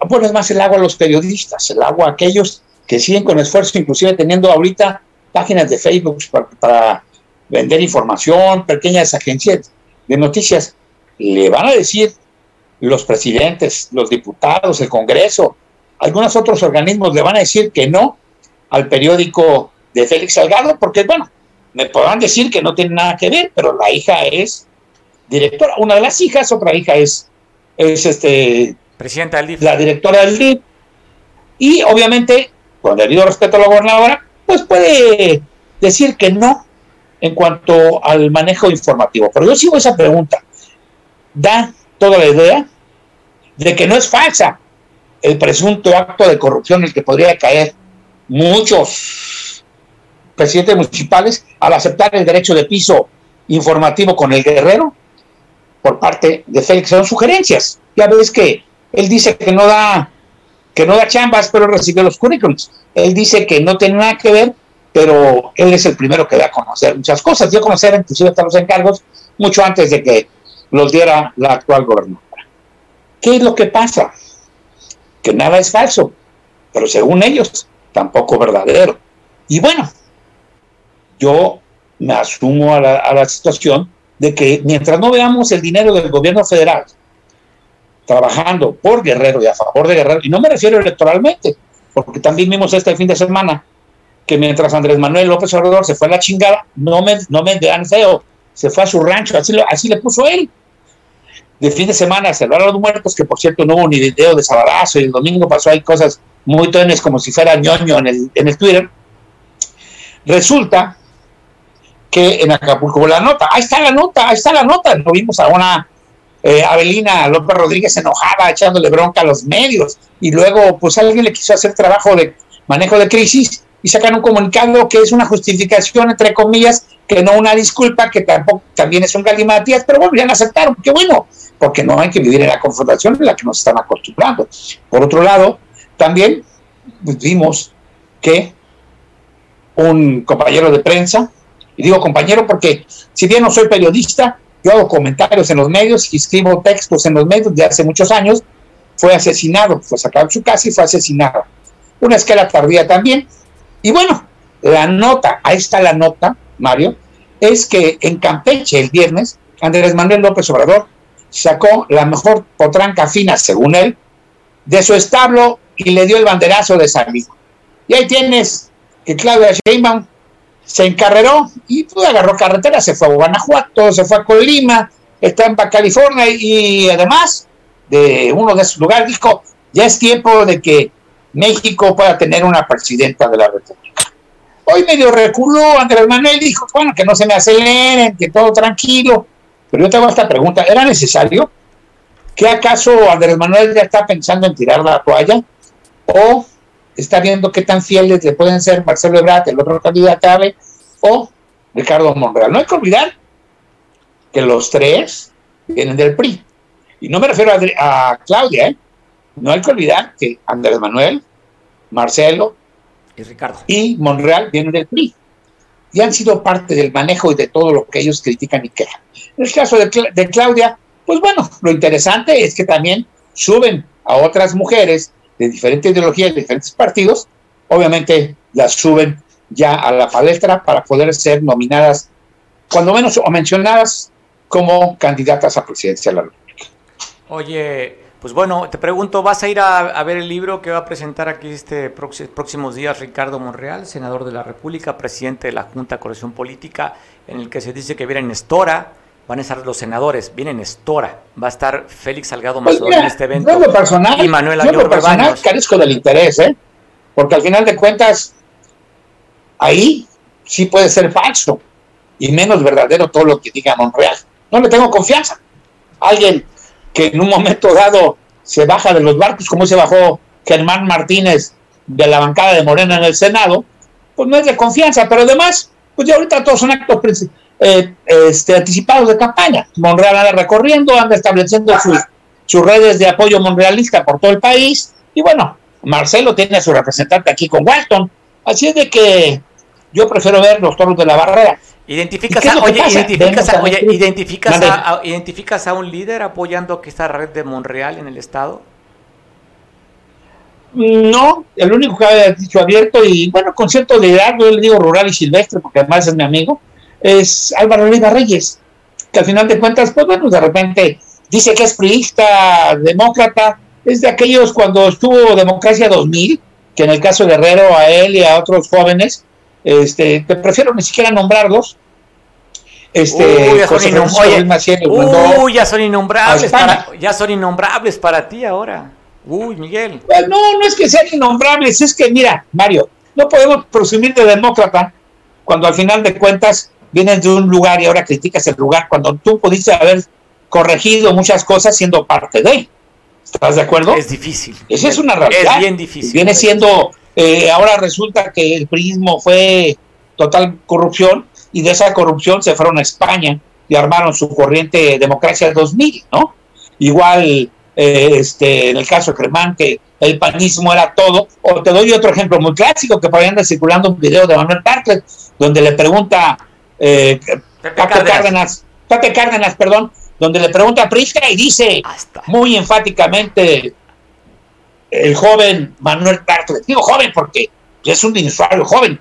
bueno, es más, la hago a los periodistas, la hago a aquellos que siguen con esfuerzo, inclusive teniendo ahorita páginas de Facebook para, vender información, pequeñas agencias de noticias. Le van a decir los presidentes, los diputados, el Congreso, algunos otros organismos le van a decir que no al periódico de Félix Salgado, porque bueno, me podrán decir que no tiene nada que ver, pero la hija es directora, una de las hijas, otra hija es, es este, Presidenta del la directora del DIF, y obviamente, con debido respeto a la gobernadora, pues puede decir que no en cuanto al manejo informativo. Pero yo sigo esa pregunta. Da toda la idea de que no es falsa el presunto acto de corrupción en el que podría caer muchos presidentes municipales al aceptar el derecho de piso informativo con el guerrero por parte de Félix. Son sugerencias. Ya ves que él dice que no da que no da chambas, pero recibe los currículums. Él dice que no tiene nada que ver, pero él es el primero que da a conocer muchas cosas. Dio a conocer inclusive hasta los encargos mucho antes de que los diera la actual gobernadora. ¿Qué es lo que pasa? Que nada es falso, pero según ellos, tampoco verdadero. Y bueno, yo me asumo a la, situación de que mientras no veamos el dinero del gobierno federal trabajando por Guerrero y a favor de Guerrero, y no me refiero electoralmente, porque también vimos este fin de semana que mientras Andrés Manuel López Obrador se fue a la chingada, no me, no me vean feo, se fue a su rancho, así, así le puso él. De fin de semana a los muertos, que por cierto no hubo ni video de sabadazo, y el domingo pasó ahí cosas muy tones como si fuera ñoño en el, en el Twitter. Resulta que en Acapulco. La nota, ahí está la nota, ahí está la nota. Lo vimos a una eh, Abelina López Rodríguez enojada, echándole bronca a los medios. Y luego, pues alguien le quiso hacer trabajo de manejo de crisis y sacan un comunicado que es una justificación, entre comillas, que no una disculpa, que tampoco también es un galimatías, pero bueno, ya la aceptaron, qué bueno, porque no hay que vivir en la confrontación en la que nos están acostumbrando. Por otro lado, también vimos que un compañero de prensa y digo compañero porque si bien no soy periodista, yo hago comentarios en los medios y escribo textos en los medios de hace muchos años, fue asesinado, fue sacado de su casa y fue asesinado. Una escala tardía también. Y bueno, la nota, ahí está la nota, Mario, es que en Campeche el viernes, Andrés Manuel López Obrador sacó la mejor potranca fina, según él, de su establo y le dio el banderazo de salida. Y ahí tienes que Claudia Sheinbaum se encarreró y pues, agarró carretera, se fue a Guanajuato, se fue a Colima, está en California y además de uno de esos lugares dijo, ya es tiempo de que México pueda tener una presidenta de la República. Hoy medio reculó Andrés Manuel, dijo, bueno, que no se me aceleren, que todo tranquilo. Pero yo tengo esta pregunta, ¿era necesario? ¿Qué acaso Andrés Manuel ya está pensando en tirar la toalla? ¿O está viendo qué tan fieles le pueden ser Marcelo Ebrard, el otro candidato, o Ricardo Monreal? No hay que olvidar que los tres vienen del PRI. Y no me refiero a, Claudia, ¿eh? No hay que olvidar que Andrés Manuel, Marcelo y Ricardo y Monreal vienen del PRI. Y han sido parte del manejo y de todo lo que ellos critican y quejan. En el caso de, de Claudia, pues bueno, lo interesante es que también suben a otras mujeres de diferentes ideologías, de diferentes partidos, obviamente las suben ya a la palestra para poder ser nominadas, cuando menos, o mencionadas como candidatas a presidencia de la República. Oye, pues bueno, te pregunto, ¿vas a ir a, ver el libro que va a presentar aquí este próximos días Ricardo Monreal, senador de la República, presidente de la Junta de Corrección Política, en el que se dice que viene Nestora, van a estar los senadores, viene Nestora, va a estar Félix Salgado pues en este evento yo lo personal, y Manuel yo lo personal carezco del interés, ¿eh? porque al final de cuentas ahí sí puede ser falso y menos verdadero todo lo que diga Monreal. No le tengo confianza. Alguien que en un momento dado se baja de los barcos, como se bajó Germán Martínez de la bancada de Morena en el Senado, pues no es de confianza, pero además, pues ya ahorita todos son actos eh, este, anticipados de campaña. Monreal anda recorriendo, anda estableciendo sus, sus redes de apoyo monrealista por todo el país, y bueno, Marcelo tiene a su representante aquí con Walton, así es de que yo prefiero ver los toros de la barrera. ¿Identificas, a, oye, identificas, a, oye, identificas, a, ¿Identificas a un líder apoyando que esta red de Monreal en el Estado? No, el único que ha dicho abierto y bueno, con cierto edad, yo le digo rural y silvestre porque además es mi amigo, es Álvaro Oliva Reyes, que al final de cuentas, pues bueno, de repente dice que es priista, demócrata, es de aquellos cuando estuvo Democracia 2000, que en el caso de Herrero a él y a otros jóvenes este, te prefiero ni siquiera nombrarlos. Este, Uy, ya, son, ya son innombrables para, ya son innombrables para ti ahora. Uy, Miguel. Pues no, no es que sean innombrables, es que mira, Mario, no podemos presumir de demócrata cuando al final de cuentas vienes de un lugar y ahora criticas el lugar cuando tú pudiste haber corregido muchas cosas siendo parte de. ¿Estás de acuerdo? Es difícil. Esa es una realidad. Es bien difícil. Viene siendo eh, ahora resulta que el prismo fue total corrupción y de esa corrupción se fueron a España y armaron su corriente Democracia 2000, ¿no? Igual, eh, este, en el caso de Cremán, que el panismo era todo. O te doy otro ejemplo muy clásico, que por ahí anda circulando un video de Manuel Tartlet, donde le pregunta eh, Cárdenas. Cárdenas, perdón, donde le pregunta a Prisca y dice muy enfáticamente el joven Manuel Tartle, digo joven porque es un dinosaurio joven,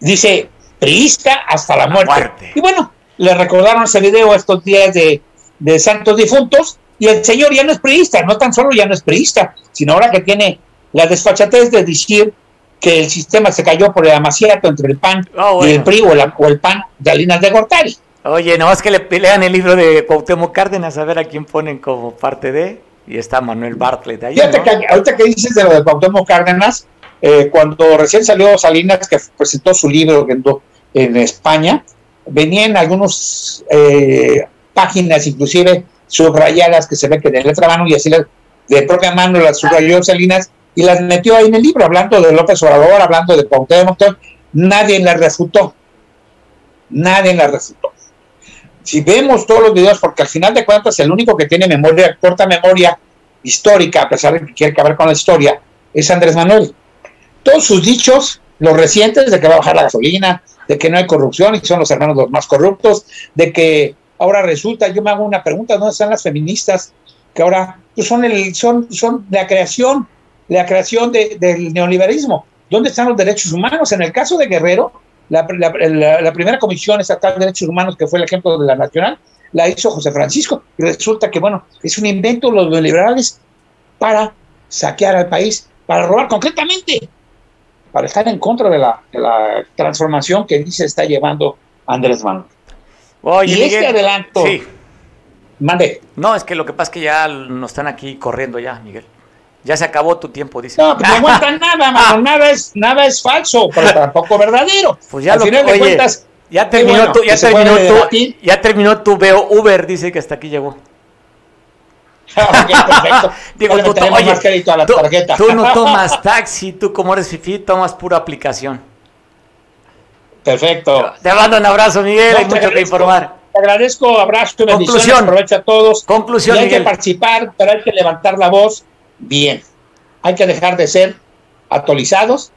dice, priista hasta la muerte. Y bueno, le recordaron ese video estos días de, de Santos Difuntos, y el señor ya no es priista, no tan solo ya no es priista, sino ahora que tiene la desfachatez de decir que el sistema se cayó por el amaciato entre el PAN ah, y el PRI o, el PAN de Alinas de Gortari. Oye, no, es que le pelean el libro de Cuauhtémoc Cárdenas a ver a quién ponen como parte de y está Manuel Bartlett ahí. Fíjate que ahorita que dices de lo de Cuauhtémoc Cárdenas, eh, cuando recién salió Salinas, que presentó su libro en, en España, venían algunas eh, páginas, inclusive subrayadas, que se ve que de letra mano y así de propia mano las subrayó Salinas y las metió ahí en el libro, hablando de López Obrador, hablando de Cuauhtémoc, nadie la refutó. Nadie la refutó si vemos todos los videos, porque al final de cuentas el único que tiene memoria, corta memoria histórica, a pesar de que quiere acabar con la historia, es Andrés Manuel. Todos sus dichos, los recientes, de que va a bajar la gasolina, de que no hay corrupción y son los hermanos los más corruptos, de que ahora resulta, yo me hago una pregunta, ¿dónde están las feministas que ahora pues, son, el, son, son la creación, la creación del neoliberalismo? ¿Dónde están los derechos humanos? En el caso de Guerrero, la, primera comisión estatal de derechos humanos, que fue el ejemplo de la nacional, la hizo José Francisco. Y resulta que, bueno, es un invento de los liberales para saquear al país, para robar concretamente, para estar en contra de la, transformación que dice está llevando Andrés Manuel. y este adelanto. Mande. No, es que lo que pasa es que ya nos están aquí corriendo ya, Miguel. Ya se acabó tu tiempo, dice. No, pues no aguantan nada, mano. Nada es, nada es falso, pero tampoco verdadero. Pues ya lo final de cuentas, ya terminó, tu, ya, terminó tu, ya terminó tu veo Uber, dice que hasta aquí llegó. ok, perfecto. Digo, tú, oye, a la tú, tarjeta. tú no tomas taxi, tú como eres fifi tomas pura aplicación. Perfecto. Te mando un abrazo, Miguel, hay mucho que informar. Te agradezco, abrazo bendiciones, aprovecho a todos. Conclusión, y hay que participar, pero hay que levantar la voz bien. Hay que dejar de ser actualizados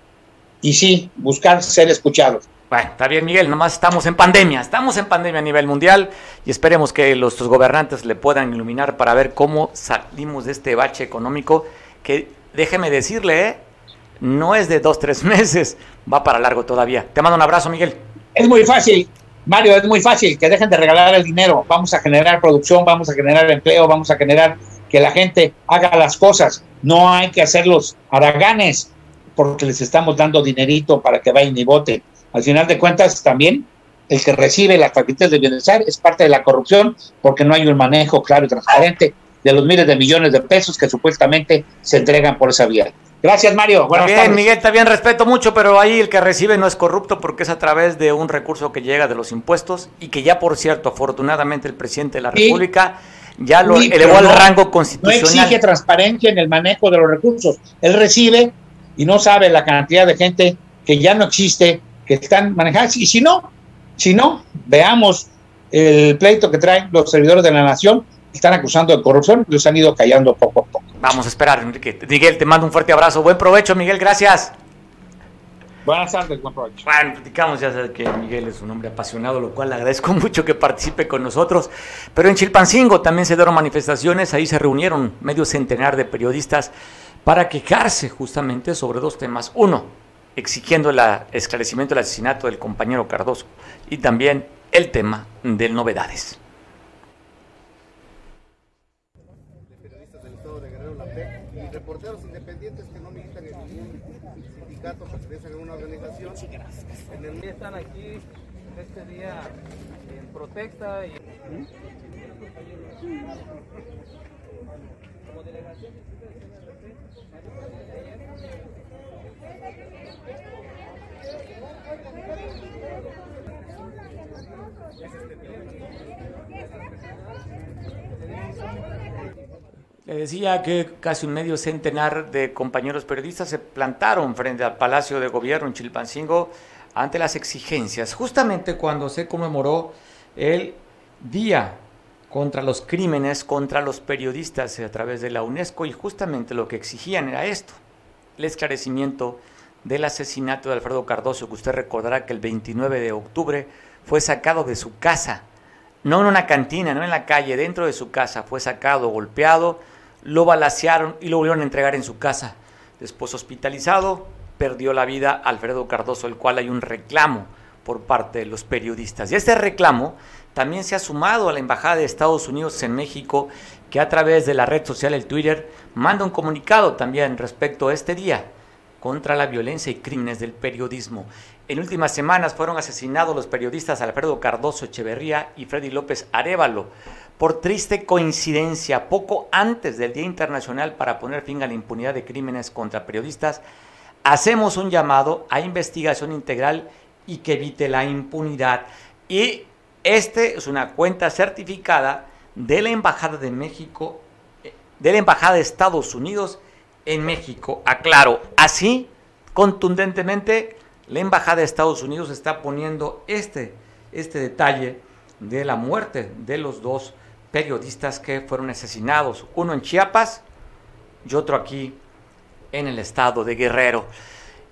y sí, buscar ser escuchados. Bueno, está bien, Miguel, nomás estamos en pandemia, estamos en pandemia a nivel mundial y esperemos que los, gobernantes le puedan iluminar para ver cómo salimos de este bache económico que, déjeme decirle, ¿eh? no es de dos, tres meses, va para largo todavía. Te mando un abrazo, Miguel. Es muy fácil, Mario, es muy fácil, que dejen de regalar el dinero, vamos a generar producción, vamos a generar empleo, vamos a generar que la gente haga las cosas, no hay que hacerlos haraganes porque les estamos dando dinerito para que vayan y voten. Al final de cuentas, también el que recibe las paquetes de bienestar es parte de la corrupción porque no hay un manejo claro y transparente de los miles de millones de pesos que supuestamente se entregan por esa vía. Gracias, Mario. Buenas bien, Miguel, también respeto mucho, pero ahí el que recibe no es corrupto porque es a través de un recurso que llega de los impuestos y que ya, por cierto, afortunadamente el presidente de la República ya lo elevó al rango constitucional. No exige transparencia en el manejo de los recursos. Él recibe y no sabe la cantidad de gente que ya no existe que están manejadas. Y si no, si no, veamos el pleito que traen los servidores de la nación, están acusando de corrupción, los han ido callando poco a poco. Vamos a esperar, Enrique. Miguel, te mando un fuerte abrazo. Buen provecho, Miguel, gracias. Buenas tardes, buen provecho. Bueno, platicamos, ya sabes que Miguel es un hombre apasionado, lo cual le agradezco mucho que participe con nosotros. Pero en Chilpancingo también se dieron manifestaciones, ahí se reunieron medio centenar de periodistas para quejarse justamente sobre dos temas. Uno, exigiendo el esclarecimiento del asesinato del compañero Cardoso y también el tema de novedades. y reporteros independientes que no militan en ningún sindicato, pertenecen a una organización. En el día están aquí este día en protesta y como delegación Le decía que casi un medio centenar de compañeros periodistas se plantaron frente al Palacio de Gobierno en Chilpancingo ante las exigencias, justamente cuando se conmemoró el Día contra los Crímenes contra los Periodistas a través de la UNESCO y justamente lo que exigían era esto, el esclarecimiento del asesinato de Alfredo Cardoso, que usted recordará que el 29 de octubre fue sacado de su casa, no en una cantina, no en la calle, dentro de su casa, fue sacado, golpeado, lo balacearon y lo volvieron a entregar en su casa. Después hospitalizado, perdió la vida Alfredo Cardoso, el cual hay un reclamo por parte de los periodistas. Y este reclamo también se ha sumado a la Embajada de Estados Unidos en México, que a través de la red social, el Twitter, manda un comunicado también respecto a este día contra la violencia y crímenes del periodismo. En últimas semanas fueron asesinados los periodistas Alfredo Cardoso Echeverría y Freddy López Arevalo por triste coincidencia, poco antes del Día Internacional para poner fin a la impunidad de crímenes contra periodistas, hacemos un llamado a investigación integral y que evite la impunidad. Y este es una cuenta certificada de la Embajada de México, eh, de la Embajada de Estados Unidos en México. Aclaro, así contundentemente la Embajada de Estados Unidos está poniendo este, este detalle de la muerte de los dos periodistas que fueron asesinados, uno en Chiapas y otro aquí en el estado de Guerrero.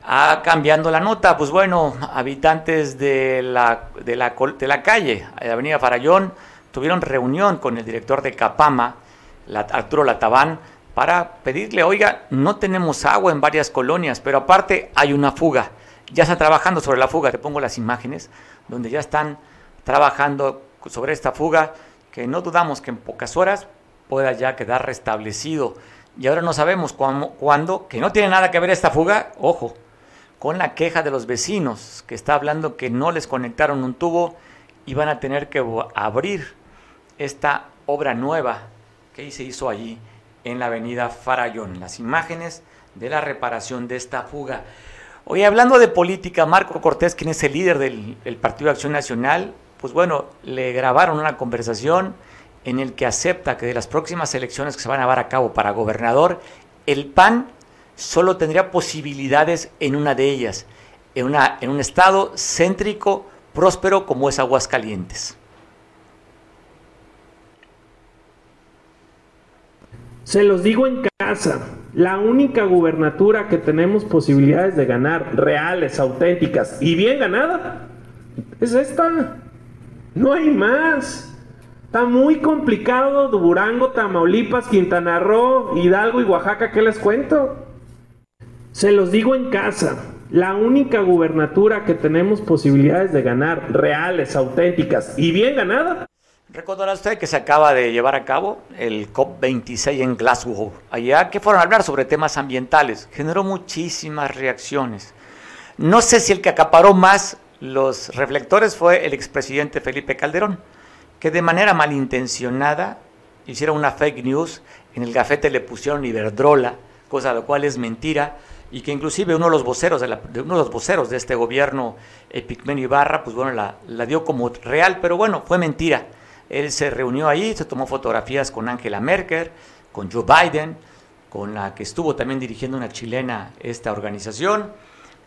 Ah, cambiando la nota, pues bueno, habitantes de la, de la, de la calle, de Avenida Farallón, tuvieron reunión con el director de Capama, Arturo Latabán, para pedirle, oiga, no tenemos agua en varias colonias, pero aparte hay una fuga. Ya está trabajando sobre la fuga, te pongo las imágenes, donde ya están trabajando sobre esta fuga, que no dudamos que en pocas horas pueda ya quedar restablecido. Y ahora no sabemos cuándo, que no tiene nada que ver esta fuga, ojo, con la queja de los vecinos, que está hablando que no les conectaron un tubo y van a tener que abrir esta obra nueva que se hizo allí en la avenida Farallón. Las imágenes de la reparación de esta fuga. Hoy hablando de política, Marco Cortés, quien es el líder del, Partido de Acción Nacional, pues bueno, le grabaron una conversación en el que acepta que de las próximas elecciones que se van a llevar a cabo para gobernador, el PAN solo tendría posibilidades en una de ellas, en, una, en un estado céntrico, próspero como es Aguascalientes. Se los digo en casa, la única gubernatura que tenemos posibilidades de ganar, reales, auténticas y bien ganada, es esta. No hay más. Está muy complicado Durango, Tamaulipas, Quintana Roo, Hidalgo y Oaxaca, ¿qué les cuento? Se los digo en casa, la única gubernatura que tenemos posibilidades de ganar, reales, auténticas y bien ganada, Recordará usted que se acaba de llevar a cabo el COP26 en Glasgow, allá que fueron a hablar sobre temas ambientales. Generó muchísimas reacciones. No sé si el que acaparó más los reflectores fue el expresidente Felipe Calderón, que de manera malintencionada hicieron una fake news, en el gafete le pusieron Iberdrola, cosa lo cual es mentira, y que inclusive uno de los voceros de, uno de los voceros de este gobierno, Epicmenio Ibarra, pues bueno, la, la dio como real, pero bueno, fue mentira. Él se reunió ahí, se tomó fotografías con Angela Merkel, con Joe Biden, con la que estuvo también dirigiendo una chilena esta organización.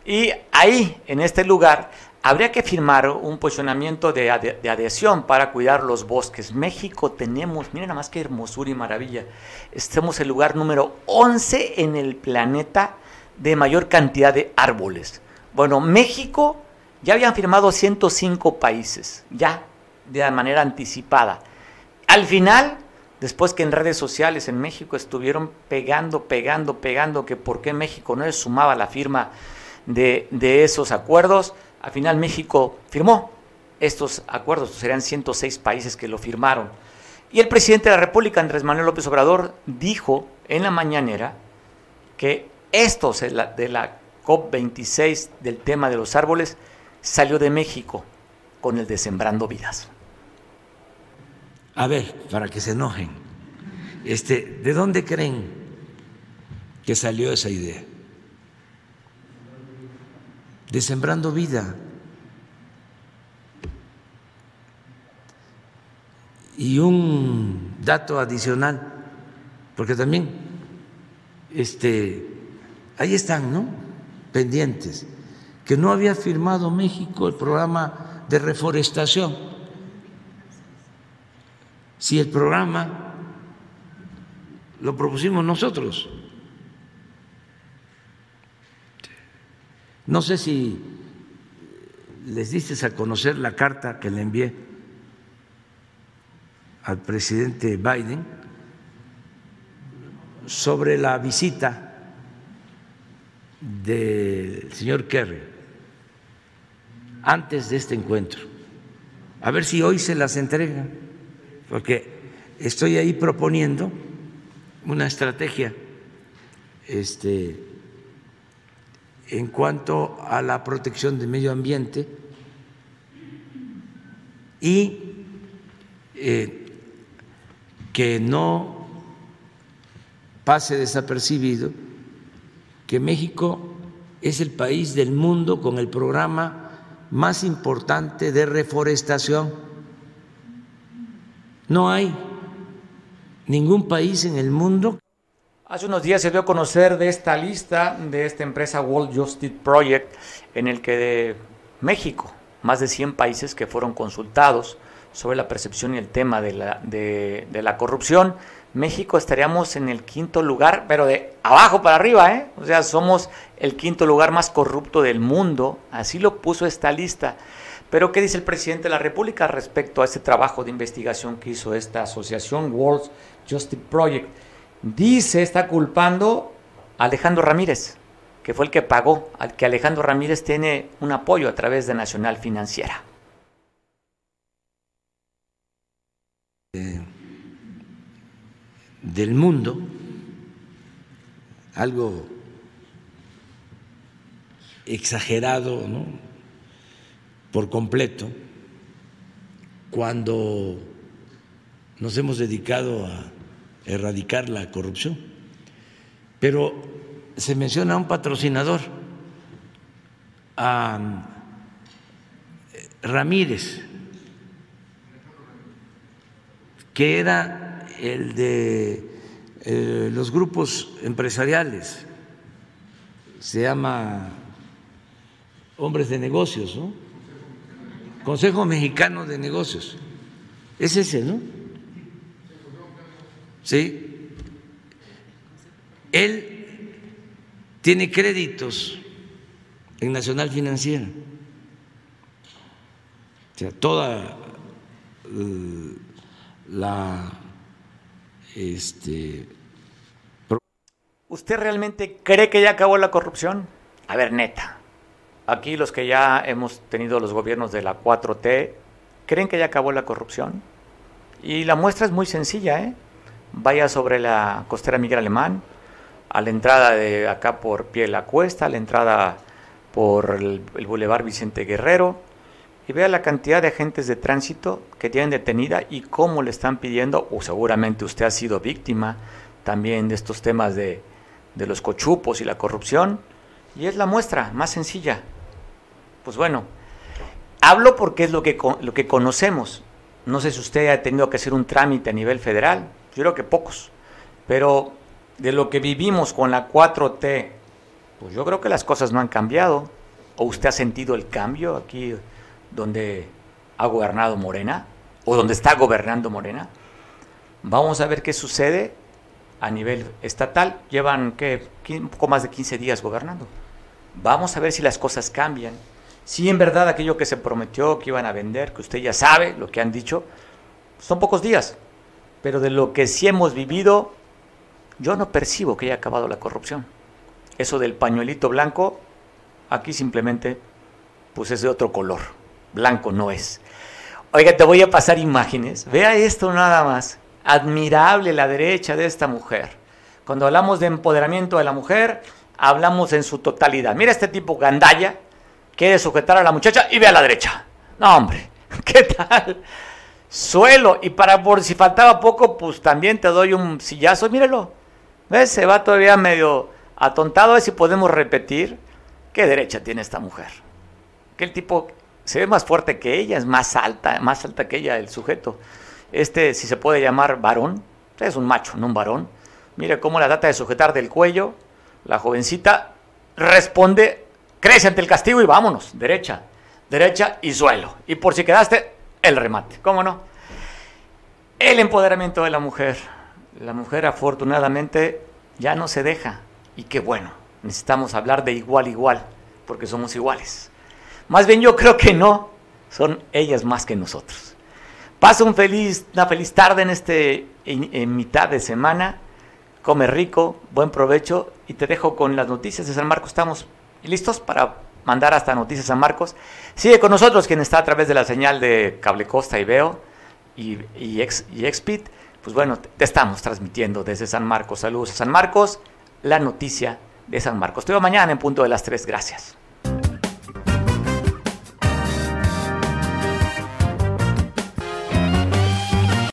Y ahí, en este lugar, habría que firmar un posicionamiento de, adhesión para cuidar los bosques. México tenemos, miren nada más que hermosura y maravilla, estamos el lugar número 11 en el planeta de mayor cantidad de árboles. Bueno, México ya habían firmado 105 países, ya de manera anticipada. Al final, después que en redes sociales en México estuvieron pegando, pegando, pegando, que por qué México no le sumaba la firma de, esos acuerdos, al final México firmó estos acuerdos, serían 106 países que lo firmaron. Y el presidente de la República, Andrés Manuel López Obrador, dijo en la mañanera que esto de la COP26 del tema de los árboles salió de México con el de Sembrando Vidas. A ver, para que se enojen, este, ¿de dónde creen que salió esa idea? De Sembrando Vida. Y un dato adicional, porque también este, ahí están, ¿no? Pendientes, que no había firmado México el programa de reforestación si el programa lo propusimos nosotros. No sé si les diste a conocer la carta que le envié al presidente Biden sobre la visita del señor Kerry antes de este encuentro. A ver si hoy se las entrega porque estoy ahí proponiendo una estrategia este, en cuanto a la protección del medio ambiente y eh, que no pase desapercibido que México es el país del mundo con el programa más importante de reforestación no hay ningún país en el mundo. Hace unos días se dio a conocer de esta lista de esta empresa World Justice Project, en el que de México, más de 100 países que fueron consultados sobre la percepción y el tema de la, de, la corrupción. México estaríamos en el quinto lugar, pero de abajo para arriba, ¿eh? O sea, somos el quinto lugar más corrupto del mundo. Así lo puso esta lista. Pero, ¿qué dice el presidente de la República respecto a este trabajo de investigación que hizo esta asociación World Justice Project? Dice, está culpando a Alejandro Ramírez, que fue el que pagó, que Alejandro Ramírez tiene un apoyo a través de Nacional Financiera. del mundo, algo exagerado, ¿no? por completo cuando nos hemos dedicado a erradicar la corrupción. Pero se menciona un patrocinador, a Ramírez, que era el de eh, los grupos empresariales, se llama Hombres de Negocios, ¿no? Consejo Mexicano de Negocios. Es ese, ¿no? Sí. Él tiene créditos en Nacional Financiera. O sea, toda eh, la este ¿Usted realmente cree que ya acabó la corrupción? A ver, neta. Aquí los que ya hemos tenido los gobiernos de la 4T, ¿creen que ya acabó la corrupción? Y la muestra es muy sencilla, ¿eh? Vaya sobre la costera Miguel Alemán, a la entrada de acá por Pie la Cuesta, a la entrada por el, el Boulevard Vicente Guerrero, y vea la cantidad de agentes de tránsito que tienen detenida y cómo le están pidiendo, o seguramente usted ha sido víctima también de estos temas de, de los cochupos y la corrupción, y es la muestra más sencilla. Pues bueno, hablo porque es lo que, lo que conocemos. No sé si usted ha tenido que hacer un trámite a nivel federal, yo creo que pocos, pero de lo que vivimos con la 4T, pues yo creo que las cosas no han cambiado. ¿O usted ha sentido el cambio aquí donde ha gobernado Morena o donde está gobernando Morena. Vamos a ver qué sucede a nivel estatal. Llevan ¿qué? un poco más de 15 días gobernando. Vamos a ver si las cosas cambian. Si en verdad aquello que se prometió que iban a vender, que usted ya sabe lo que han dicho, son pocos días. Pero de lo que sí hemos vivido, yo no percibo que haya acabado la corrupción. Eso del pañuelito blanco, aquí simplemente pues es de otro color blanco no es. Oiga, te voy a pasar imágenes. Vea esto nada más. Admirable la derecha de esta mujer. Cuando hablamos de empoderamiento de la mujer, hablamos en su totalidad. Mira este tipo gandalla, quiere sujetar a la muchacha y ve a la derecha. No, hombre, ¿qué tal? Suelo. Y para por si faltaba poco, pues también te doy un sillazo. Míralo. ¿Ves? Se va todavía medio atontado. A ver si podemos repetir. ¿Qué derecha tiene esta mujer? Que el tipo se ve más fuerte que ella, es más alta, más alta que ella el sujeto. Este, si se puede llamar varón, es un macho, no un varón. Mire cómo la trata de sujetar del cuello. La jovencita responde, crece ante el castigo y vámonos, derecha, derecha y suelo. Y por si quedaste, el remate, ¿cómo no? El empoderamiento de la mujer. La mujer afortunadamente ya no se deja. Y qué bueno, necesitamos hablar de igual igual, porque somos iguales. Más bien yo creo que no, son ellas más que nosotros. Pasa un feliz, una feliz tarde en, este, en, mitad de semana, come rico, buen provecho y te dejo con las noticias de San Marcos. Estamos listos para mandar hasta Noticias San Marcos. Sigue con nosotros quien está a través de la señal de Cable Costa y Veo y, y, y Expit. Pues bueno, te estamos transmitiendo desde San Marcos. Saludos a San Marcos, la noticia de San Marcos. Te veo mañana en punto de las 3. Gracias.